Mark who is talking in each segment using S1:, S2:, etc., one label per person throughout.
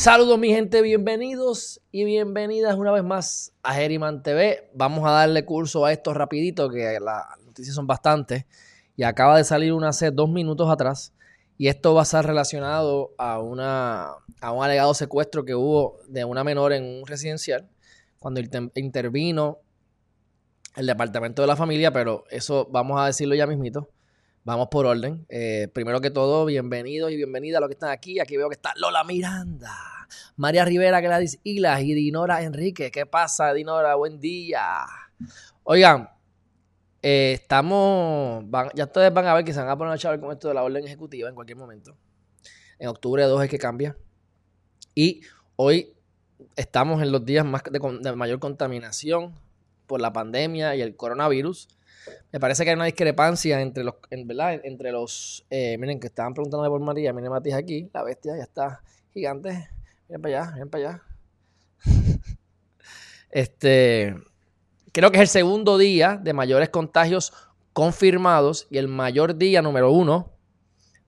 S1: Saludos mi gente, bienvenidos y bienvenidas una vez más a Geriman TV. Vamos a darle curso a esto rapidito, que las noticias son bastantes. Y acaba de salir una hace dos minutos atrás. Y esto va a estar relacionado a, una, a un alegado secuestro que hubo de una menor en un residencial, cuando intervino el departamento de la familia, pero eso vamos a decirlo ya mismito. Vamos por orden. Eh, primero que todo, bienvenidos y bienvenidas a los que están aquí. Aquí veo que está Lola Miranda, María Rivera, Gladys Hilas y Dinora Enrique. ¿Qué pasa, Dinora? Buen día. Oigan, eh, estamos. ya ustedes van a ver que se van a poner a chaval con esto de la orden ejecutiva en cualquier momento. En octubre 2 es que cambia. Y hoy estamos en los días más de mayor contaminación por la pandemia y el coronavirus. Me parece que hay una discrepancia entre los, ¿verdad? Entre los, eh, miren, que estaban preguntando por María, miren Matías aquí, la bestia ya está gigante. Miren para allá, miren para allá. este, creo que es el segundo día de mayores contagios confirmados y el mayor día número uno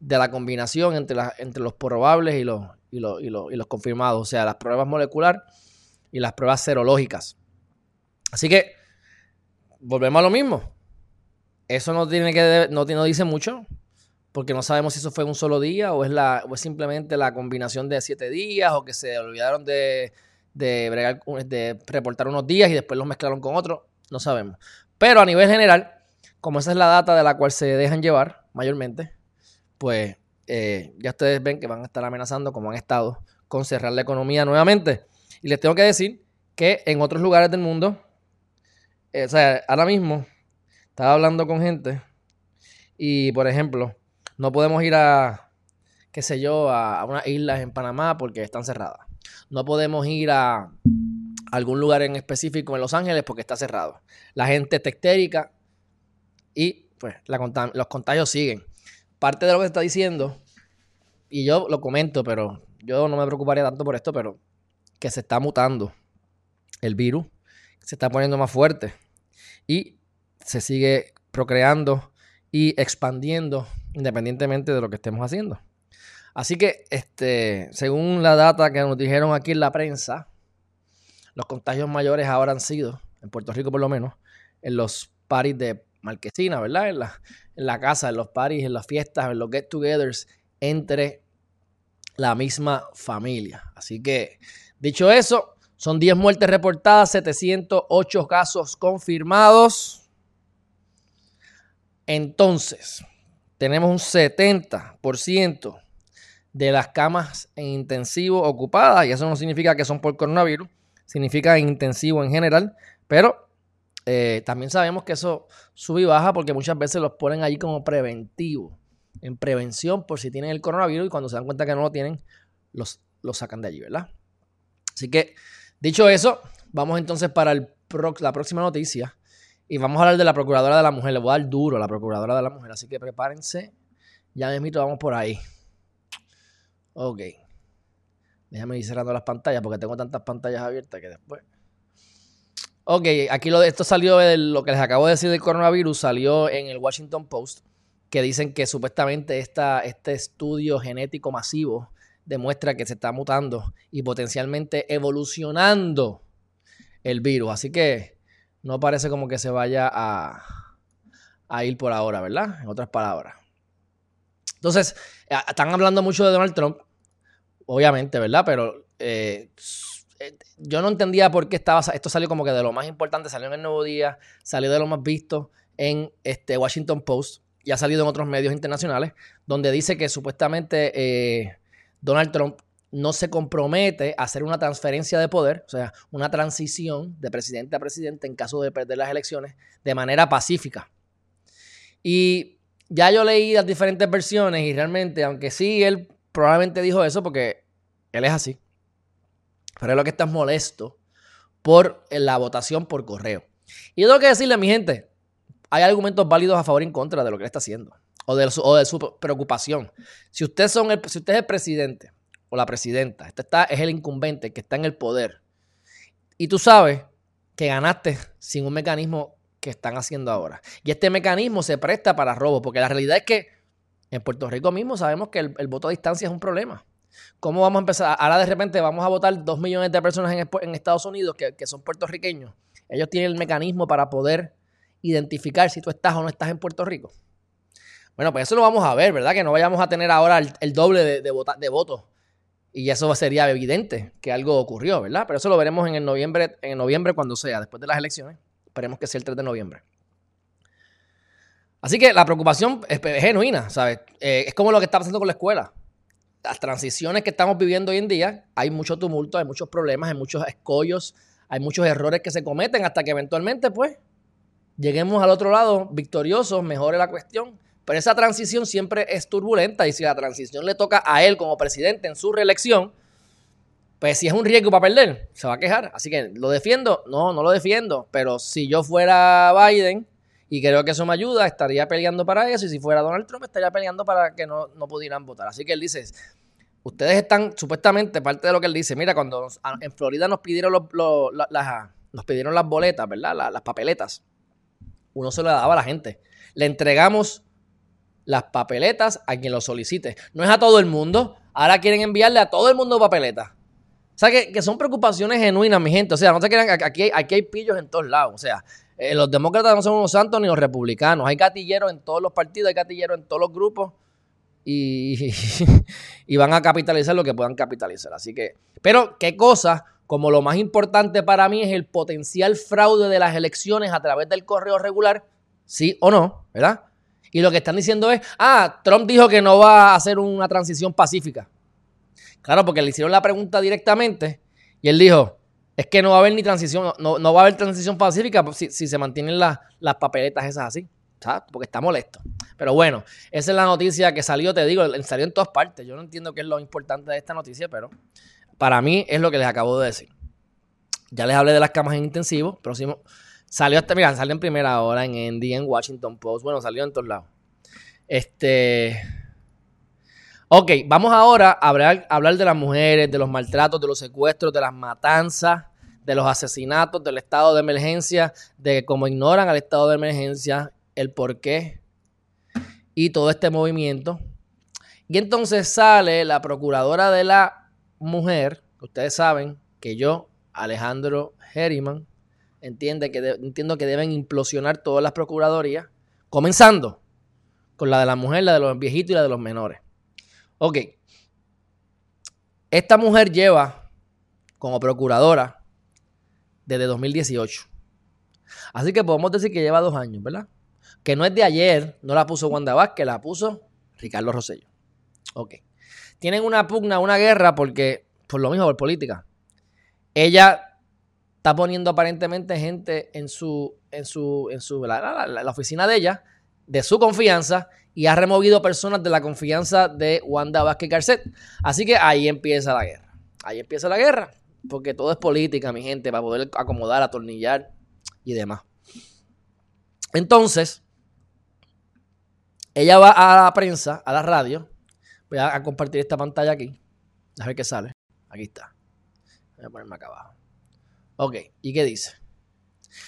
S1: de la combinación entre, entre los probables y los, y, los, y, los, y los confirmados, o sea, las pruebas moleculares y las pruebas serológicas. Así que volvemos a lo mismo. Eso no tiene que no, no dice mucho, porque no sabemos si eso fue un solo día o es, la, o es simplemente la combinación de siete días o que se olvidaron de, de, reportar unos días y después los mezclaron con otros. No sabemos. Pero a nivel general, como esa es la data de la cual se dejan llevar mayormente, pues eh, ya ustedes ven que van a estar amenazando, como han estado, con cerrar la economía nuevamente. Y les tengo que decir que en otros lugares del mundo, eh, o sea, ahora mismo estaba hablando con gente y, por ejemplo, no podemos ir a, qué sé yo, a, unas islas en Panamá porque están cerradas. No podemos ir a algún lugar en específico en Los Ángeles porque está cerrado. La gente está histérica y pues los contagios siguen. Parte de lo que está diciendo, y yo lo comento, pero yo no me preocuparía tanto por esto, pero que se está mutando el virus, se está poniendo más fuerte. Y se sigue procreando y expandiendo independientemente de lo que estemos haciendo. Así que, este, según la data que nos dijeron aquí en la prensa, los contagios mayores ahora han sido, en Puerto Rico por lo menos, en los paris de Marquesina, ¿verdad? En la, en la casa, en los paris, en las fiestas, en los get-togethers entre la misma familia. Así que, dicho eso, son 10 muertes reportadas, 708 casos confirmados. Entonces, tenemos un 70% de las camas en intensivo ocupadas, y eso no significa que son por coronavirus, significa en intensivo en general, pero eh, también sabemos que eso sube y baja porque muchas veces los ponen allí como preventivo, en prevención por si tienen el coronavirus y cuando se dan cuenta que no lo tienen, los, los sacan de allí, ¿verdad? Así que, dicho eso, vamos entonces para el la próxima noticia y vamos a hablar de la Procuradora de la Mujer. Le voy a dar duro a la Procuradora de la Mujer. Así que prepárense. Ya mismito vamos por ahí. Ok. Déjame ir cerrando las pantallas porque tengo tantas pantallas abiertas que después. Ok, aquí lo esto salió de lo que les acabo de decir del coronavirus, salió en el Washington Post, que dicen que supuestamente esta, este estudio genético masivo demuestra que se está mutando y potencialmente evolucionando el virus. Así que no parece como que se vaya a, ir por ahora, ¿verdad? En otras palabras. Entonces, eh, están hablando mucho de Donald Trump, obviamente, ¿verdad? Pero eh, eh, yo no entendía por qué estaba. Esto salió como que de lo más importante, salió en el Nuevo Día, salió de lo más visto en este Washington Post y ha salido en otros medios internacionales, donde dice que supuestamente Donald Trump no se compromete a hacer una transferencia de poder, o sea, una transición de presidente a presidente en caso de perder las elecciones de manera pacífica. Y ya yo leí las diferentes versiones y realmente, aunque sí, él probablemente dijo eso porque él es así, pero es lo que está molesto por la votación por correo. Y yo tengo que decirle a mi gente, hay argumentos válidos a favor y en contra de lo que él está haciendo o de, su, preocupación. Si usted, son el, si usted es el presidente o la presidenta, este está, es el incumbente que está en el poder y tú sabes que ganaste sin un mecanismo que están haciendo ahora. Y este mecanismo se presta para robo, porque la realidad es que en Puerto Rico mismo sabemos que el, voto a distancia es un problema. ¿Cómo vamos a empezar? Ahora de repente vamos a votar dos millones de personas en, Estados Unidos que, que son puertorriqueños. Ellos tienen el mecanismo para poder identificar si tú estás o no estás en Puerto Rico. Bueno, pues eso lo vamos a ver, ¿verdad? Que no vayamos a tener ahora el, doble de, de, votos. Y eso sería evidente que algo ocurrió, ¿verdad? Pero eso lo veremos en el noviembre, en noviembre cuando sea, después de las elecciones. Esperemos que sea el 3 de noviembre. Así que la preocupación es, genuina, ¿sabes? Eh, es como lo que está pasando con la escuela. Las transiciones que estamos viviendo hoy en día, hay mucho tumulto, hay muchos problemas, hay muchos escollos, hay muchos errores que se cometen hasta que eventualmente, pues, lleguemos al otro lado victoriosos, mejore la cuestión. Pero esa transición siempre es turbulenta y si la transición le toca a él como presidente en su reelección, pues si es un riesgo para perder, se va a quejar. Así que lo defiendo, no, no lo defiendo, pero si yo fuera Biden y creo que eso me ayuda, estaría peleando para eso y si fuera Donald Trump estaría peleando para que no, pudieran votar. Así que él dice, ustedes están supuestamente, parte de lo que él dice, mira, cuando en Florida nos pidieron, las, nos pidieron las boletas, ¿verdad? las papeletas uno se lo daba a la gente. Le entregamos las papeletas a quien lo solicite. No es a todo el mundo. Ahora quieren enviarle a todo el mundo papeletas. O sea, que, son preocupaciones genuinas, mi gente. O sea, no se crean, aquí, aquí hay pillos en todos lados. O sea, eh, los demócratas no son unos santos ni los republicanos. Hay gatilleros en todos los partidos, hay gatilleros en todos los grupos. Y, y van a capitalizar lo que puedan capitalizar. Así que, pero qué cosa como lo más importante para mí es el potencial fraude de las elecciones a través del correo regular, sí o no, ¿verdad? Y lo que están diciendo es, ah, Trump dijo que no va a hacer una transición pacífica. Claro, porque le hicieron la pregunta directamente y él dijo, es que no va a haber ni transición, no, va a haber transición pacífica si, se mantienen las, papeletas esas así, ¿sabes? Porque está molesto. Pero bueno, esa es la noticia que salió, te digo, salió en todas partes. Yo no entiendo qué es lo importante de esta noticia, pero para mí es lo que les acabo de decir. Ya les hablé de las camas en intensivo. Próximo. Salió hasta, mira, salió en primera hora en Andy, en Washington Post. Bueno, salió en todos lados. Este. Ok, vamos ahora a hablar, hablar de las mujeres, de los maltratos, de los secuestros, de las matanzas, de los asesinatos, del estado de emergencia, de cómo ignoran al estado de emergencia, el por qué y todo este movimiento. Y entonces sale la procuradora de la mujer, ustedes saben que yo, Alejandro Herriman, entiende que entiendo que deben implosionar todas las procuradorías, comenzando con la de la mujer, la de los viejitos y la de los menores. Ok. Esta mujer lleva como procuradora desde 2018. Así que podemos decir que lleva dos años, ¿verdad? Que no es de ayer, no la puso Wanda Vázquez, la puso Ricardo Rosello. Ok tienen una pugna, una guerra, porque, por lo mismo, por política. Ella está poniendo aparentemente gente en su, en su, en su, la, oficina de ella, de su confianza, y ha removido personas de la confianza de Wanda Vázquez Garcet. Así que ahí empieza la guerra. Ahí empieza la guerra, porque todo es política, mi gente, para poder acomodar, atornillar y demás. Entonces, ella va a la prensa, a la radio, Voy a, compartir esta pantalla aquí. A ver qué sale. Aquí está. Voy a ponerme acá abajo. Ok, ¿y qué dice?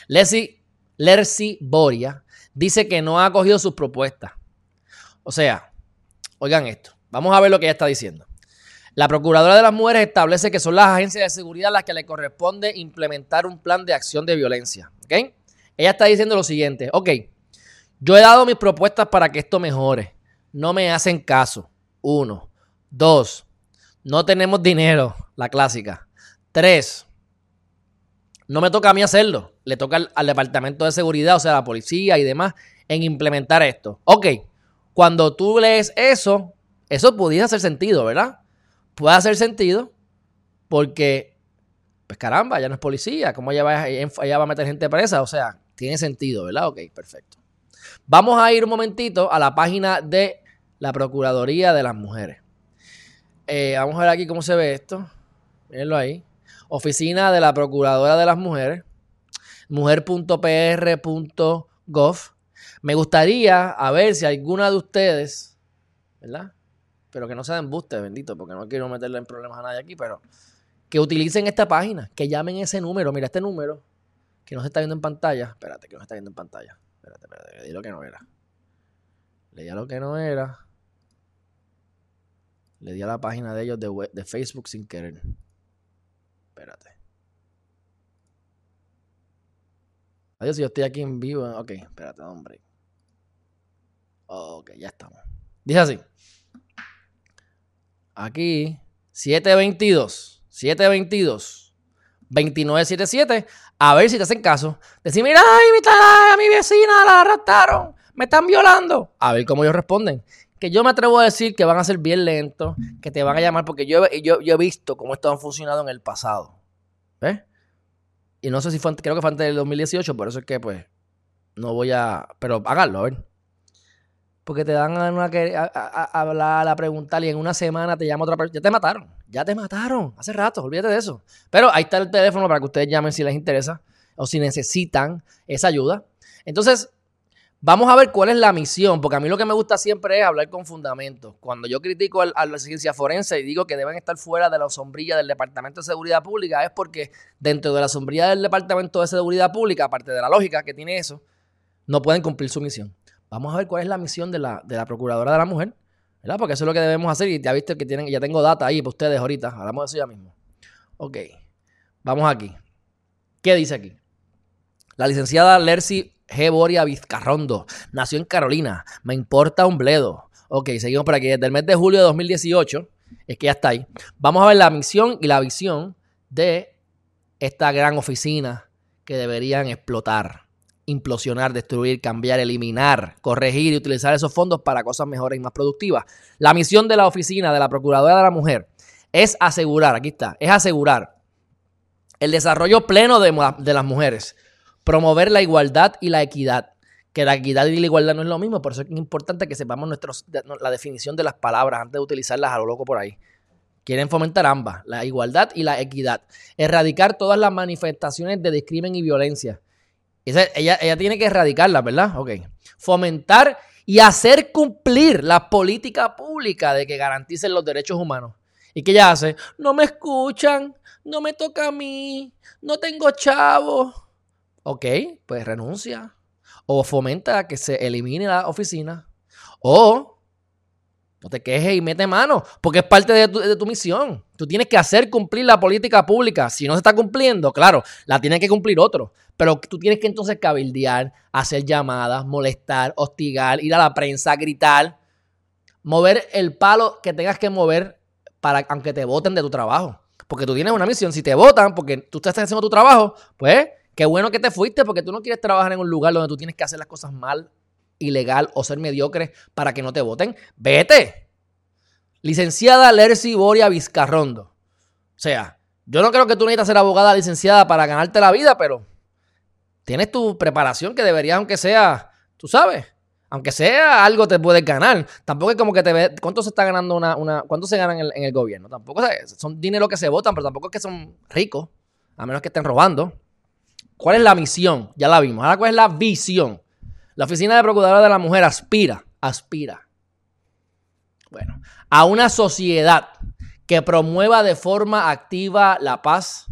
S1: Leslie Lercy Boria dice que no ha acogido sus propuestas. O sea, oigan esto. Vamos a ver lo que ella está diciendo. La Procuradora de las Mujeres establece que son las agencias de seguridad las que le corresponde implementar un plan de acción de violencia. ¿Ok? Ella está diciendo lo siguiente. Ok, yo he dado mis propuestas para que esto mejore. No me hacen caso. Uno. Dos. No tenemos dinero. La clásica. Tres. No me toca a mí hacerlo. Le toca al, Departamento de Seguridad, o sea, a la policía y demás, en implementar esto. Ok. Cuando tú lees eso, eso pudiera hacer sentido, ¿verdad? Puede hacer sentido porque, pues caramba, ya no es policía. ¿Cómo ella va, va a meter gente presa? O sea, tiene sentido, ¿verdad? Ok, perfecto. Vamos a ir un momentito a la página de la Procuraduría de las Mujeres. Eh, vamos a ver aquí cómo se ve esto. Mírenlo ahí. Oficina de la Procuradora de las Mujeres. mujer.pr.gov. Me gustaría a ver si alguna de ustedes, ¿verdad? Pero que no sea de embuste, bendito, porque no quiero meterle en problemas a nadie aquí, pero que utilicen esta página, que llamen ese número. Mira, este número que no se está viendo en pantalla. Espérate, que no se está viendo en pantalla. Espérate, espérate, le di lo que no era. Le di a lo que no era. Le di a la página de ellos de Facebook sin querer. Espérate. Adiós, yo estoy aquí en vivo. Ok, espérate, hombre. Ok, ya estamos. Dice así. Aquí, 722. 722. 2977. A ver si te hacen caso. Decir, mira, ay, a mi vecina la arrastraron. Me están violando. A ver cómo ellos responden. Que yo me atrevo a decir que van a ser bien lentos, que te van a llamar, porque yo, yo, yo he visto cómo esto ha funcionado en el pasado. ¿Ves? Y no sé si fue, creo que fue antes del 2018, por eso es que pues no voy a, pero háganlo, a ver. Porque te dan a, una, a, hablar, a preguntar y en una semana te llama otra persona. Ya te mataron, ya te mataron, hace rato, olvídate de eso. Pero ahí está el teléfono para que ustedes llamen si les interesa o si necesitan esa ayuda. Entonces, Vamos a ver cuál es la misión, porque a mí lo que me gusta siempre es hablar con fundamentos. Cuando yo critico a la ciencia forense y digo que deben estar fuera de la sombrilla del Departamento de Seguridad Pública, es porque dentro de la sombrilla del Departamento de Seguridad Pública, aparte de la lógica que tiene eso, no pueden cumplir su misión. Vamos a ver cuál es la misión de la, de la Procuradora de la Mujer, ¿verdad? Porque eso es lo que debemos hacer y ya viste que tienen, ya tengo data ahí para ustedes ahorita. Hablamos de eso ya mismo. Ok, vamos aquí. ¿Qué dice aquí? La licenciada Lercy G. Boria Vizcarrondo. Nació en Carolina. Me importa un bledo. Ok, seguimos por aquí. Desde el mes de julio de 2018 es que ya está ahí. Vamos a ver la misión y la visión de esta gran oficina que deberían explotar, implosionar, destruir, cambiar, eliminar, corregir y utilizar esos fondos para cosas mejores y más productivas. La misión de la oficina de la Procuradora de la Mujer es asegurar, aquí está, es asegurar el desarrollo pleno de, de las mujeres Promover la igualdad y la equidad. Que la equidad y la igualdad no es lo mismo, por eso es importante que sepamos nuestros, la definición de las palabras antes de utilizarlas a lo loco por ahí. Quieren fomentar ambas, la igualdad y la equidad. Erradicar todas las manifestaciones de discrimen y violencia. ella, ella tiene que erradicarlas, ¿verdad? Ok. Fomentar y hacer cumplir la política pública de que garanticen los derechos humanos. ¿Y qué ella hace? No me escuchan, no me toca a mí, no tengo chavos. Ok, pues renuncia. O fomenta que se elimine la oficina. O no te quejes y mete mano, porque es parte de tu, de tu, misión. Tú tienes que hacer cumplir la política pública. Si no se está cumpliendo, claro, la tiene que cumplir otro. Pero tú tienes que entonces cabildear, hacer llamadas, molestar, hostigar, ir a la prensa, gritar, mover el palo que tengas que mover para aunque te voten de tu trabajo. Porque tú tienes una misión. Si te votan porque tú estás haciendo tu trabajo, pues Qué bueno que te fuiste porque tú no quieres trabajar en un lugar donde tú tienes que hacer las cosas mal, ilegal o ser mediocre para que no te voten. Vete. Licenciada Lercy Boria Vizcarrondo. O sea, yo no creo que tú necesitas ser abogada licenciada para ganarte la vida, pero tienes tu preparación que deberías, aunque sea, tú sabes, aunque sea algo te puedes ganar. Tampoco es como que te ve, ¿cuánto se está ganando una, una cuánto se gana en el, gobierno? Tampoco son dinero que se votan, pero tampoco es que son ricos, a menos que estén robando. ¿Cuál es la misión? Ya la vimos. Ahora, ¿cuál es la visión? La Oficina de Procuradora de la Mujer aspira, aspira, bueno, a una sociedad que promueva de forma activa la paz,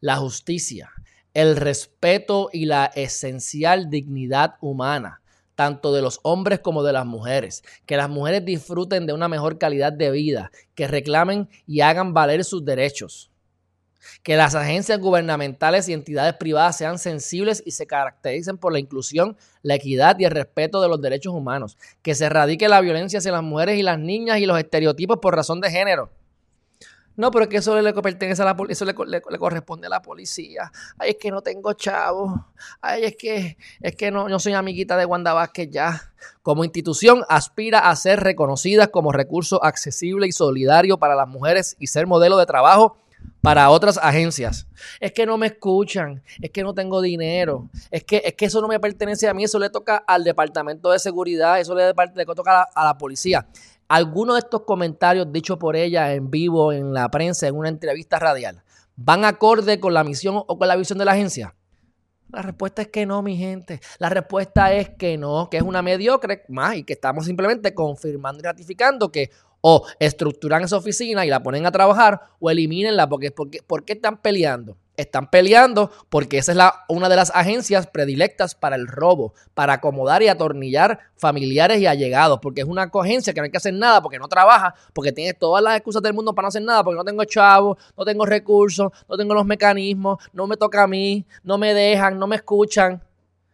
S1: la justicia, el respeto y la esencial dignidad humana, tanto de los hombres como de las mujeres, que las mujeres disfruten de una mejor calidad de vida, que reclamen y hagan valer sus derechos que las agencias gubernamentales y entidades privadas sean sensibles y se caractericen por la inclusión, la equidad y el respeto de los derechos humanos, que se erradique la violencia hacia las mujeres y las niñas y los estereotipos por razón de género. No, pero es que eso le pertenece a la eso le, corresponde a la policía. Ay, es que no tengo chavo. Ay, es que es que no, no soy amiguita de Wanda Vázquez ya. Como institución aspira a ser reconocida como recurso accesible y solidario para las mujeres y ser modelo de trabajo para otras agencias. Es que no me escuchan, es que no tengo dinero, es que, es que eso no me pertenece a mí, eso le toca al Departamento de Seguridad, eso le, toca a la, policía. Algunos de estos comentarios dichos por ella en vivo, en la prensa, en una entrevista radial, van acorde con la misión o con la visión de la agencia. La respuesta es que no, mi gente. La respuesta es que no, que es una mediocre más y que estamos simplemente confirmando y ratificando que o estructuran esa oficina y la ponen a trabajar o elimínenla porque, porque, ¿por qué están peleando? Están peleando porque esa es la, una de las agencias predilectas para el robo, para acomodar y atornillar familiares y allegados, porque es una agencia que no hay que hacer nada, porque no trabaja, porque tiene todas las excusas del mundo para no hacer nada, porque no tengo chavos, no tengo recursos, no tengo los mecanismos, no me toca a mí, no me dejan, no me escuchan.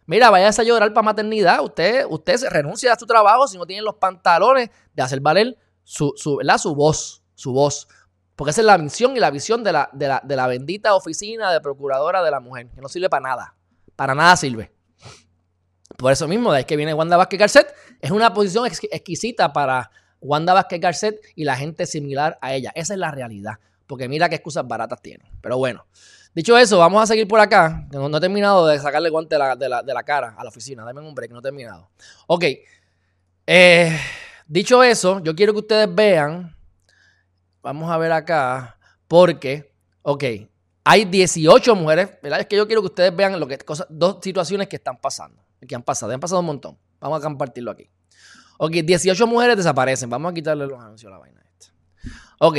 S1: Mira, váyase a llorar para maternidad. Usted, usted renuncia a su trabajo si no tiene los pantalones de hacer valer su, su, su voz, su voz. Porque esa es la misión y la visión de la, de la, bendita oficina de procuradora de la mujer, que no sirve para nada. Para nada sirve. Por eso mismo, de ahí que viene Wanda Vázquez Garcet, es una posición exquisita para Wanda Vázquez Garcet y la gente similar a ella. Esa es la realidad. Porque mira qué excusas baratas tiene. Pero bueno, dicho eso, vamos a seguir por acá. No, he terminado de sacarle guante de la, de la, cara a la oficina. Dame un break, no he terminado. Ok. Eh, dicho eso, yo quiero que ustedes vean Vamos a ver acá, porque, ok, hay 18 mujeres, ¿verdad? Es que yo quiero que ustedes vean lo que, dos situaciones que están pasando, que han pasado, han pasado un montón. Vamos a compartirlo aquí. Ok, 18 mujeres desaparecen. Vamos a quitarle los anuncios a la vaina esta. Ok.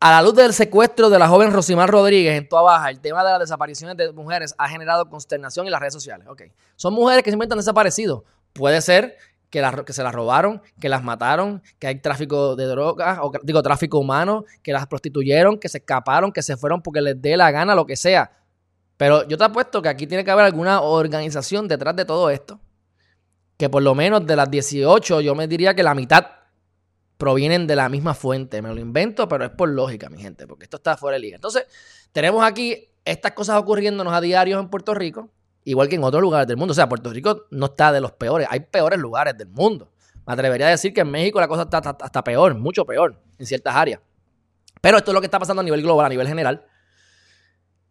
S1: A la luz del secuestro de la joven Rosimar Rodríguez en Toa Baja, el tema de las desapariciones de mujeres ha generado consternación en las redes sociales. Ok. Son mujeres que simplemente han desaparecido. Puede ser que, que se las robaron, que las mataron, que hay tráfico de drogas, o digo, tráfico humano, que las prostituyeron, que se escaparon, que se fueron porque les dé la gana, lo que sea. Pero yo te apuesto que aquí tiene que haber alguna organización detrás de todo esto. Que por lo menos de las 18, yo me diría que la mitad provienen de la misma fuente. Me lo invento, pero es por lógica, mi gente, porque esto está fuera de liga. Entonces, tenemos aquí estas cosas ocurriéndonos a diario en Puerto Rico igual que en otros lugares del mundo. O sea, Puerto Rico no está de los peores, hay peores lugares del mundo. Me atrevería a decir que en México la cosa está hasta peor, mucho peor en ciertas áreas. Pero esto es lo que está pasando a nivel global, a nivel general.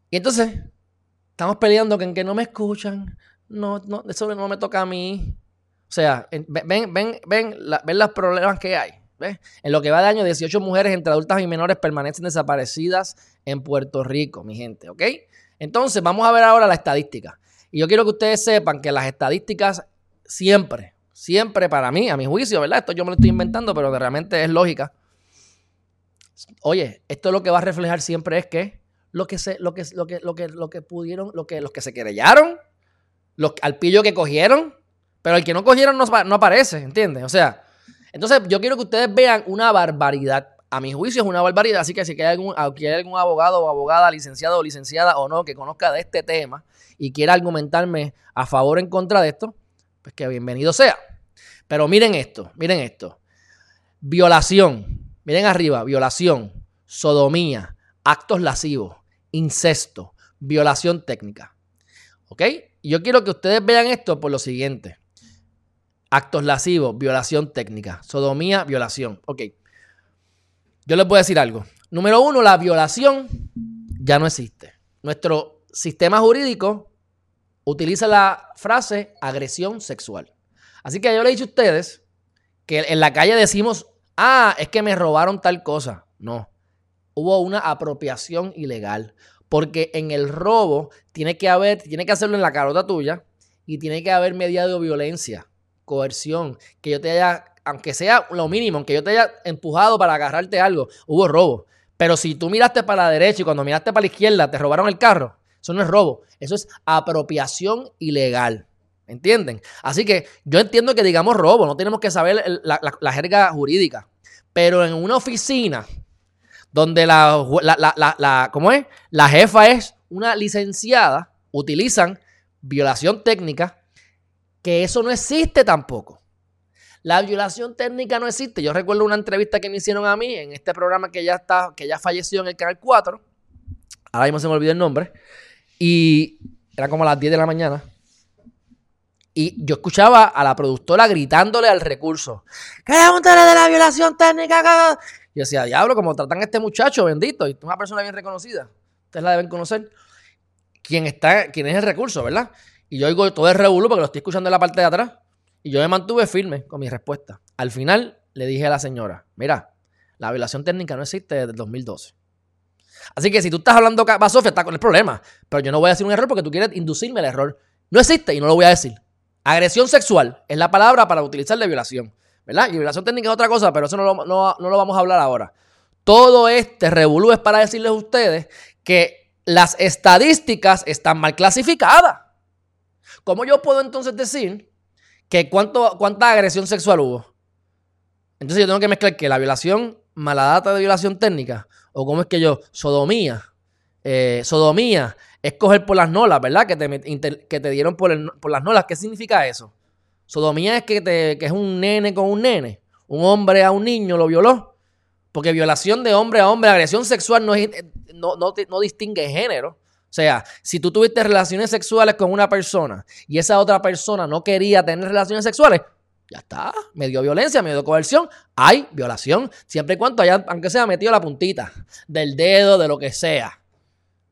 S1: Y entonces, estamos peleando en que no me escuchan, no, no, eso no me toca a mí. O sea, ven, ven, ven, ven los problemas que hay. En lo que va de año, 18 mujeres entre adultas y menores permanecen desaparecidas en Puerto Rico, mi gente, ¿ok? Entonces, vamos a ver ahora la estadística. Y yo quiero que ustedes sepan que las estadísticas siempre, siempre para mí, a mi juicio, ¿verdad? Esto yo me lo estoy inventando, pero realmente es lógica. Oye, esto lo que va a reflejar siempre es que lo que se, lo que, lo que, lo que, lo que pudieron, lo que, los que se querellaron, los, al pillo que cogieron, pero el que no cogieron no, no aparece, ¿entiendes? O sea, entonces yo quiero que ustedes vean una barbaridad a mi juicio es una barbaridad. Así que si hay algún, hay algún abogado o abogada, licenciado o licenciada o no, que conozca de este tema y quiera argumentarme a favor o en contra de esto, pues que bienvenido sea. Pero miren esto, miren esto. Violación, miren arriba, violación, sodomía, actos lascivos, incesto, violación técnica. ¿Ok? Yo quiero que ustedes vean esto por lo siguiente. Actos lascivos, violación técnica, sodomía, violación. Ok. Yo les voy a decir algo. Número uno, la violación ya no existe. Nuestro sistema jurídico utiliza la frase agresión sexual. Así que yo le he dicho a ustedes que en la calle decimos, ah, es que me robaron tal cosa. No, hubo una apropiación ilegal. Porque en el robo tiene que haber, tiene que hacerlo en la carota tuya y tiene que haber mediado violencia, coerción, que yo te haya aunque sea lo mínimo, aunque yo te haya empujado para agarrarte algo, hubo robo. Pero si tú miraste para la derecha y cuando miraste para la izquierda te robaron el carro, eso no es robo, eso es apropiación ilegal. ¿Entienden? Así que yo entiendo que digamos robo, no tenemos que saber la, jerga jurídica. Pero en una oficina donde la, la, ¿cómo es? La jefa es una licenciada, utilizan violación técnica, que eso no existe tampoco. La violación técnica no existe. Yo recuerdo una entrevista que me hicieron a mí en este programa que ya está, que ya falleció en el canal 4. Ahora mismo se me olvidó el nombre. Y era como a las 10 de la mañana. Y yo escuchaba a la productora gritándole al recurso: ¡Pregúntale de la violación técnica! Y yo decía, diablo, como tratan a este muchacho, bendito. Y es una persona bien reconocida. Ustedes la deben conocer. ¿Quién, está, quién es el recurso, ¿verdad? Y yo oigo todo el revuelo porque lo estoy escuchando en la parte de atrás. Y yo me mantuve firme con mi respuesta. Al final le dije a la señora, mira, la violación técnica no existe desde el 2012. Así que si tú estás hablando basofia, está con el problema. Pero yo no voy a decir un error porque tú quieres inducirme al error. No existe y no lo voy a decir. Agresión sexual es la palabra para utilizar de violación. ¿Verdad? Y violación técnica es otra cosa, pero eso no lo, no, lo vamos a hablar ahora. Todo este revolú es para decirles a ustedes que las estadísticas están mal clasificadas. ¿Cómo yo puedo entonces decir que cuánto, cuánta agresión sexual hubo? Entonces yo tengo que mezclar que la violación, mala data de violación técnica, o cómo es que yo, sodomía, eh, sodomía, es coger por las nolas, ¿verdad? Que te, que te dieron por, las nolas. ¿Qué significa eso? Sodomía es que, te, que es un nene con un nene. Un hombre a un niño lo violó. Porque violación de hombre a hombre, agresión sexual no, no, no, no distingue género. O sea, si tú tuviste relaciones sexuales con una persona y esa otra persona no quería tener relaciones sexuales, ya está. Me dio violencia, me dio coerción. Hay violación. Siempre y cuando haya, aunque sea metido la puntita del dedo, de lo que sea.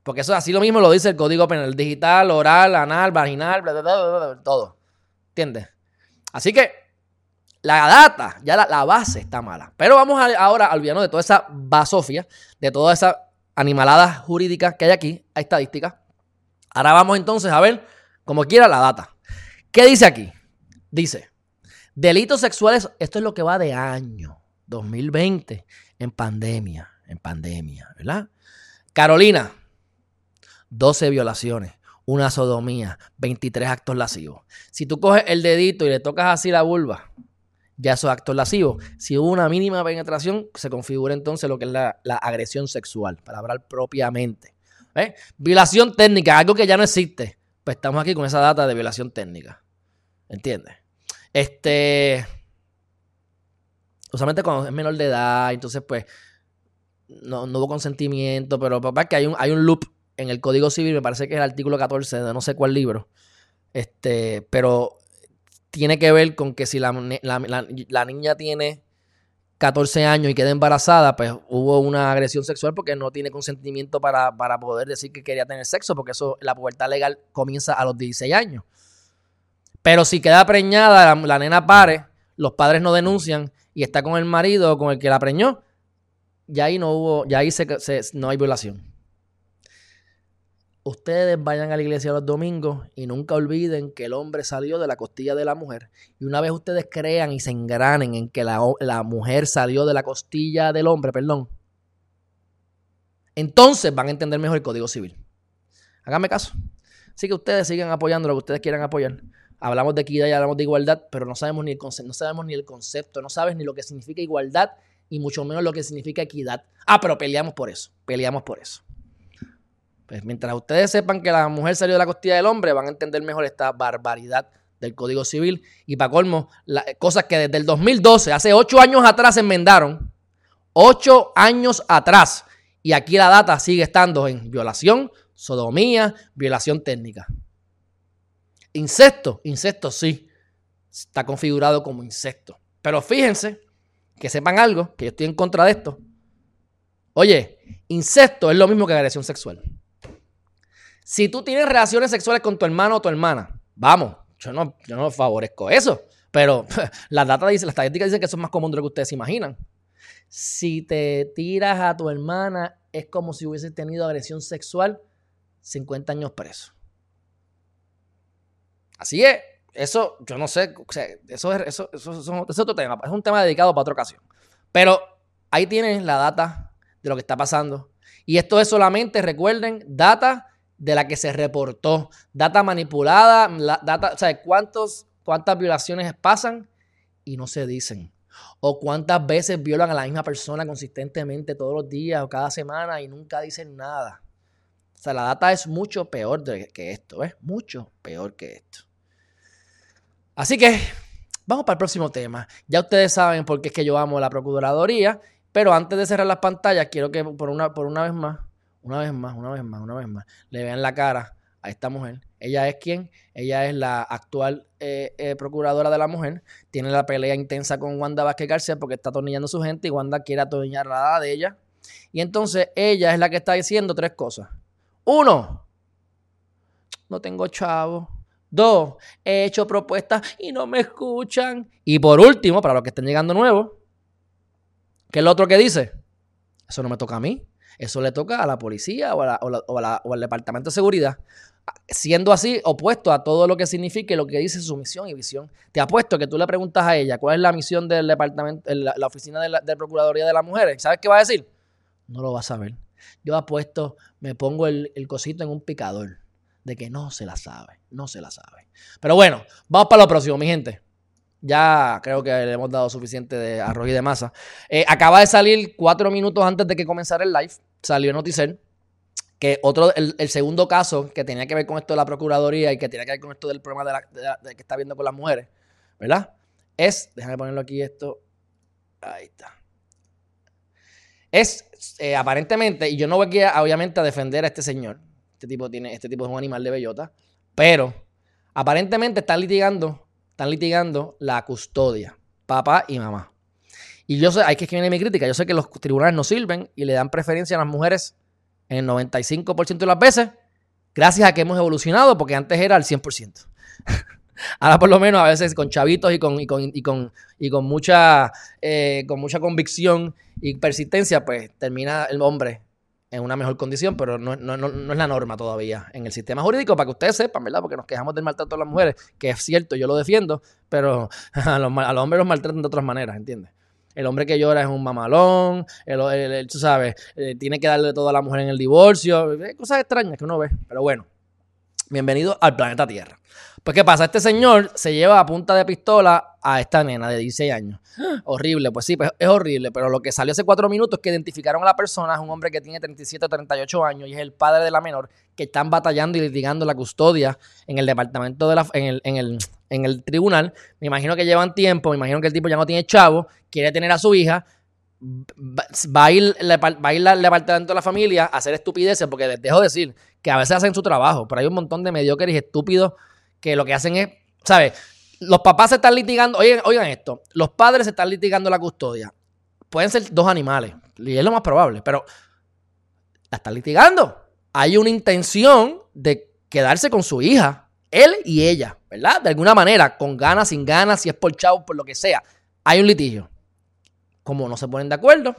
S1: Porque eso así lo mismo lo dice el código penal. Digital, oral, anal, vaginal, todo. ¿Entiendes? Así que la data, ya la, base está mala. Pero vamos ahora al olvidarnos de toda esa basofia, de toda esa animalada jurídica que hay aquí, hay estadística. Ahora vamos entonces a ver, como quiera, la data. ¿Qué dice aquí? Dice, Delitos sexuales, esto es lo que va de año 2020 en pandemia, en pandemia, ¿verdad? Carolina, 12 violaciones, una sodomía, 23 actos lascivos. Si tú coges el dedito y le tocas así la vulva, ya esos actos lascivos. Si hubo una mínima penetración, se configura entonces lo que es la, agresión sexual, para hablar propiamente. ¿eh? Violación técnica, algo que ya no existe. Pues estamos aquí con esa data de violación técnica. ¿Entiendes? Este. Usualmente cuando es menor de edad, entonces pues no, hubo consentimiento, pero papá, que hay un, hay un loop en el Código Civil, me parece que es el artículo 14 de no sé cuál libro, este, pero tiene que ver con que si la, niña tiene 14 años y queda embarazada, pues hubo una agresión sexual porque no tiene consentimiento para, para poder decir que quería tener sexo, porque eso, la pubertad legal comienza a los 16 años. Pero si queda preñada, la, nena pare, los padres no denuncian y está con el marido o con el que la preñó, ya ahí no hubo, ya ahí no hay violación. Ustedes vayan a la iglesia los domingos y nunca olviden que el hombre salió de la costilla de la mujer. Y una vez ustedes crean y se engranen en que la, la mujer salió de la costilla del hombre, perdón, entonces van a entender mejor el Código Civil. Háganme caso. Así que ustedes sigan apoyando lo que ustedes quieran apoyar hablamos de equidad y hablamos de igualdad, pero no sabemos ni el concepto, no sabemos ni el concepto, no sabes ni lo que significa igualdad y mucho menos lo que significa equidad. Ah, pero peleamos por eso, peleamos por eso. Pues mientras ustedes sepan que la mujer salió de la costilla del hombre, van a entender mejor esta barbaridad del Código Civil. Y para colmo, cosas que desde el 2012, hace ocho años atrás, enmendaron. Ocho años atrás. Y aquí la data sigue estando en violación, sodomía, violación técnica. Insecto, insecto sí, está configurado como insecto. Pero fíjense, que sepan algo, que yo estoy en contra de esto. Oye, insecto es lo mismo que agresión sexual. Si tú tienes relaciones sexuales con tu hermano o tu hermana, vamos, yo no, yo no favorezco eso. Pero la data dice, la estadística dice que eso es más común de lo que ustedes imaginan. Si te tiras a tu hermana, es como si hubieses tenido agresión sexual, 50 años preso. Así es, eso, yo no sé, eso, es, eso, es otro tema, es un tema dedicado para otra ocasión. Pero ahí tienen la data de lo que está pasando. Y esto es solamente, recuerden, data de la que se reportó, data manipulada, data, o sea, cuántos, cuántas violaciones pasan y no se dicen. O cuántas veces violan a la misma persona consistentemente todos los días o cada semana y nunca dicen nada. O sea, la data es mucho peor que esto, es mucho peor que esto. Así que vamos para el próximo tema. Ya ustedes saben por qué es que yo amo la Procuraduría, pero antes de cerrar las pantallas, quiero que por una, por una vez más, una vez más, una vez más, una vez más, le vean la cara a esta mujer. Ella es quien? Ella es la actual eh, eh, procuradora de la mujer. Tiene la pelea intensa con Wanda Vázquez García porque está atornillando a su gente y Wanda quiere atornillar la de ella. Y entonces ella es la que está diciendo tres cosas. Uno, no tengo chavo. Dos, he hecho propuestas y no me escuchan. Y por último, para los que estén llegando nuevos, ¿qué es lo otro que dice? Eso no me toca a mí. Eso le toca a la policía o, al departamento de seguridad siendo así opuesto a todo lo que signifique lo que dice su misión y visión. Te apuesto que tú le preguntas a ella cuál es la misión del departamento, la, oficina de la, Procuraduría de las Mujeres. ¿Sabes qué va a decir? No lo vas a ver. Yo apuesto, me pongo el, cosito en un picador de que no se la sabe, no se la sabe. Pero bueno, vamos para lo próximo, mi gente. Ya creo que le hemos dado suficiente arroz y de masa. Eh, acaba de salir cuatro minutos antes de que comenzara el live. Salió Noticel que otro, el, segundo caso que tenía que ver con esto de la Procuraduría y que tenía que ver con esto del problema de, que está viendo con las mujeres, ¿verdad? Es, déjame ponerlo aquí esto, ahí está. Es eh, aparentemente, y yo no voy aquí obviamente a defender a este señor, este tipo, tiene, este tipo es un animal de bellota, pero aparentemente están litigando, están litigando la custodia, papá y mamá. Y yo sé, hay que escribir mi crítica, yo sé que los tribunales no sirven y le dan preferencia a las mujeres en el 95% de las veces, gracias a que hemos evolucionado, porque antes era al 100%. Ahora por lo menos a veces con chavitos y con, y con, y con, y con mucha, eh, con mucha convicción y persistencia, pues termina el hombre en una mejor condición, pero no, no, no, es la norma todavía en el sistema jurídico, para que ustedes sepan, ¿verdad? Porque nos quejamos del maltrato a las mujeres, que es cierto, yo lo defiendo, pero a los, a los hombres los maltratan de otras maneras, ¿entiendes? El hombre que llora es un mamalón, el, tú sabes, eh, tiene que darle todo a la mujer en el divorcio, cosas extrañas que uno ve. Pero bueno, bienvenido al planeta Tierra. Pues, ¿qué pasa? Este señor se lleva a punta de pistola a esta nena de 16 años. horrible, pues sí, pues es horrible, pero lo que salió hace cuatro minutos es que identificaron a la persona, es un hombre que tiene 37 o 38 años y es el padre de la menor, que están batallando y litigando la custodia en el departamento de la, en el, en el, en el tribunal. Me imagino que llevan tiempo, me imagino que el tipo ya no tiene chavo, quiere tener a su hija, va a ir, va a ir al departamento de la familia a hacer estupideces, porque les dejo decir que a veces hacen su trabajo, pero hay un montón de mediocres y estúpidos que lo que hacen es, ¿sabes? Los papás se están litigando, oigan, oigan esto, los padres se están litigando la custodia. Pueden ser dos animales, y es lo más probable, pero la están litigando. Hay una intención de quedarse con su hija, él y ella, ¿verdad? De alguna manera, con ganas, sin ganas, si es por chavo, por lo que sea. Hay un litigio. Como no se ponen de acuerdo,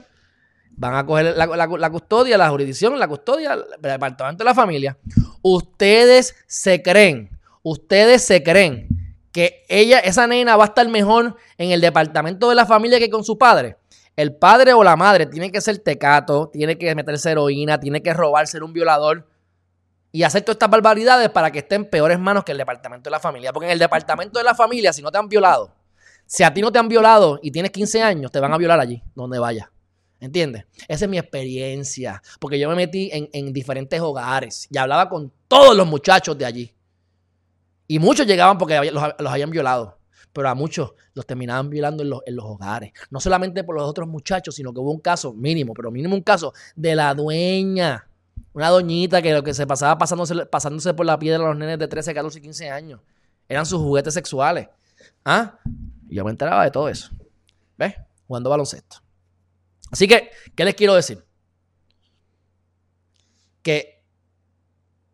S1: van a coger la, custodia, la jurisdicción, la custodia, el departamento de la familia. Ustedes se creen ustedes se creen que ella, esa nena va a estar mejor en el departamento de la familia que con su padre. El padre o la madre tiene que ser tecato, tiene que meterse heroína, tiene que robar, ser un violador y hacer todas estas barbaridades para que esté en peores manos que el departamento de la familia. Porque en el departamento de la familia, si no te han violado, si a ti no te han violado y tienes 15 años, te van a violar allí, donde vayas. ¿Entiendes? Esa es mi experiencia. Porque yo me metí en, en diferentes hogares y hablaba con todos los muchachos de allí. Y muchos llegaban porque los, habían violado. Pero a muchos los terminaban violando en los, hogares. No solamente por los otros muchachos, sino que hubo un caso mínimo, pero mínimo un caso de la dueña. Una doñita que lo que se pasaba pasándose, pasándose por la piedra a los nenes de 13, 14 y 15 años. Eran sus juguetes sexuales. ¿Ah? Y yo me enteraba de todo eso. ¿Ves? Jugando baloncesto. Así que, ¿qué les quiero decir? Que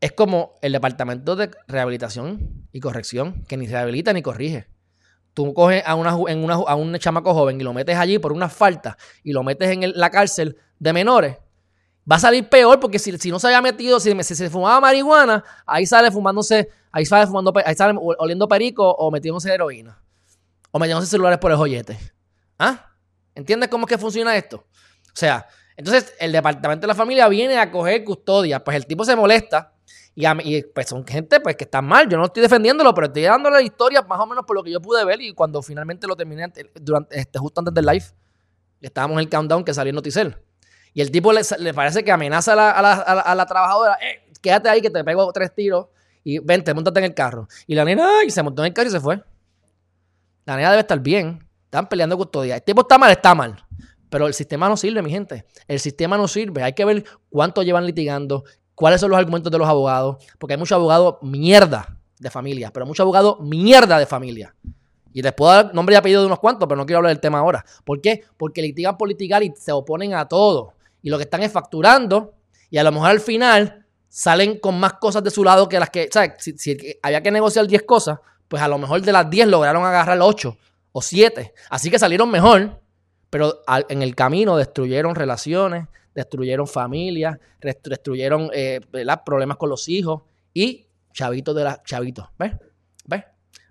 S1: es como el departamento de rehabilitación y corrección, que ni rehabilita ni corrige. Tú coges a, una, en a un chamaco joven y lo metes allí por una falta y lo metes en la cárcel de menores, va a salir peor porque si, no se había metido, si, se fumaba marihuana, ahí sale fumándose, ahí sale fumando, ahí sale oliendo perico o metiéndose heroína. O metiéndose celulares por el joyete. ¿Ah? ¿Entiendes cómo es que funciona esto? O sea, entonces el departamento de la familia viene a coger custodia. Pues el tipo se molesta y, pues son gente pues que está mal. Yo no estoy defendiéndolo, pero estoy dándole la historia más o menos por lo que yo pude ver. Y cuando finalmente lo terminé, durante, este, justo antes del live, estábamos en el countdown que salió en Noticel. Y el tipo le, parece que amenaza a la, trabajadora, eh, quédate ahí que te pego tres tiros y vente, montate en el carro. Y la nena, ay, se montó en el carro y se fue. La nena debe estar bien. Están peleando custodia. El tipo está mal, está mal. Pero el sistema no sirve, mi gente. El sistema no sirve. Hay que ver cuánto llevan litigando, cuáles son los argumentos de los abogados, porque hay muchos abogados mierda de familia, pero muchos abogados mierda de familia. Y les puedo dar nombre y apellido de unos cuantos, pero no quiero hablar del tema ahora. ¿Por qué? Porque litigan por litigar y se oponen a todo. Y lo que están es facturando y a lo mejor al final salen con más cosas de su lado que las que, ¿sabes? Si, había que negociar 10 cosas, pues a lo mejor de las 10 lograron agarrar 8 o 7. Así que salieron mejor, Pero en el camino destruyeron relaciones, destruyeron familias, destruyeron eh, problemas con los hijos y chavitos de la chavitos. ¿Ves? ¿Ves?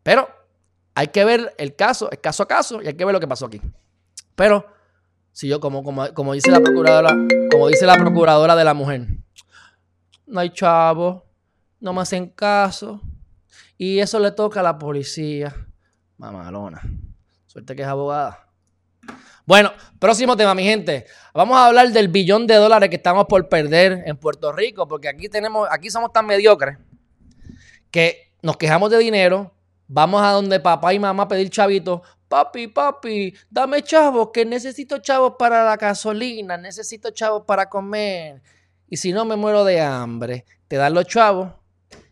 S1: Pero hay que ver el caso, el caso a caso, y hay que ver lo que pasó aquí. Pero, si yo, como, como, como dice la procuradora, como dice la procuradora de la mujer, no hay chavo, no me hacen caso. Y eso le toca a la policía. Mamalona. Suerte que es abogada. Bueno, próximo tema, mi gente. Vamos a hablar del billón de dólares que estamos por perder en Puerto Rico, porque aquí tenemos, aquí somos tan mediocres que nos quejamos de dinero, vamos a donde papá y mamá a pedir chavitos. Papi, papi, dame chavos, que necesito chavos para la gasolina, necesito chavos para comer. Y si no me muero de hambre, te dan los chavos,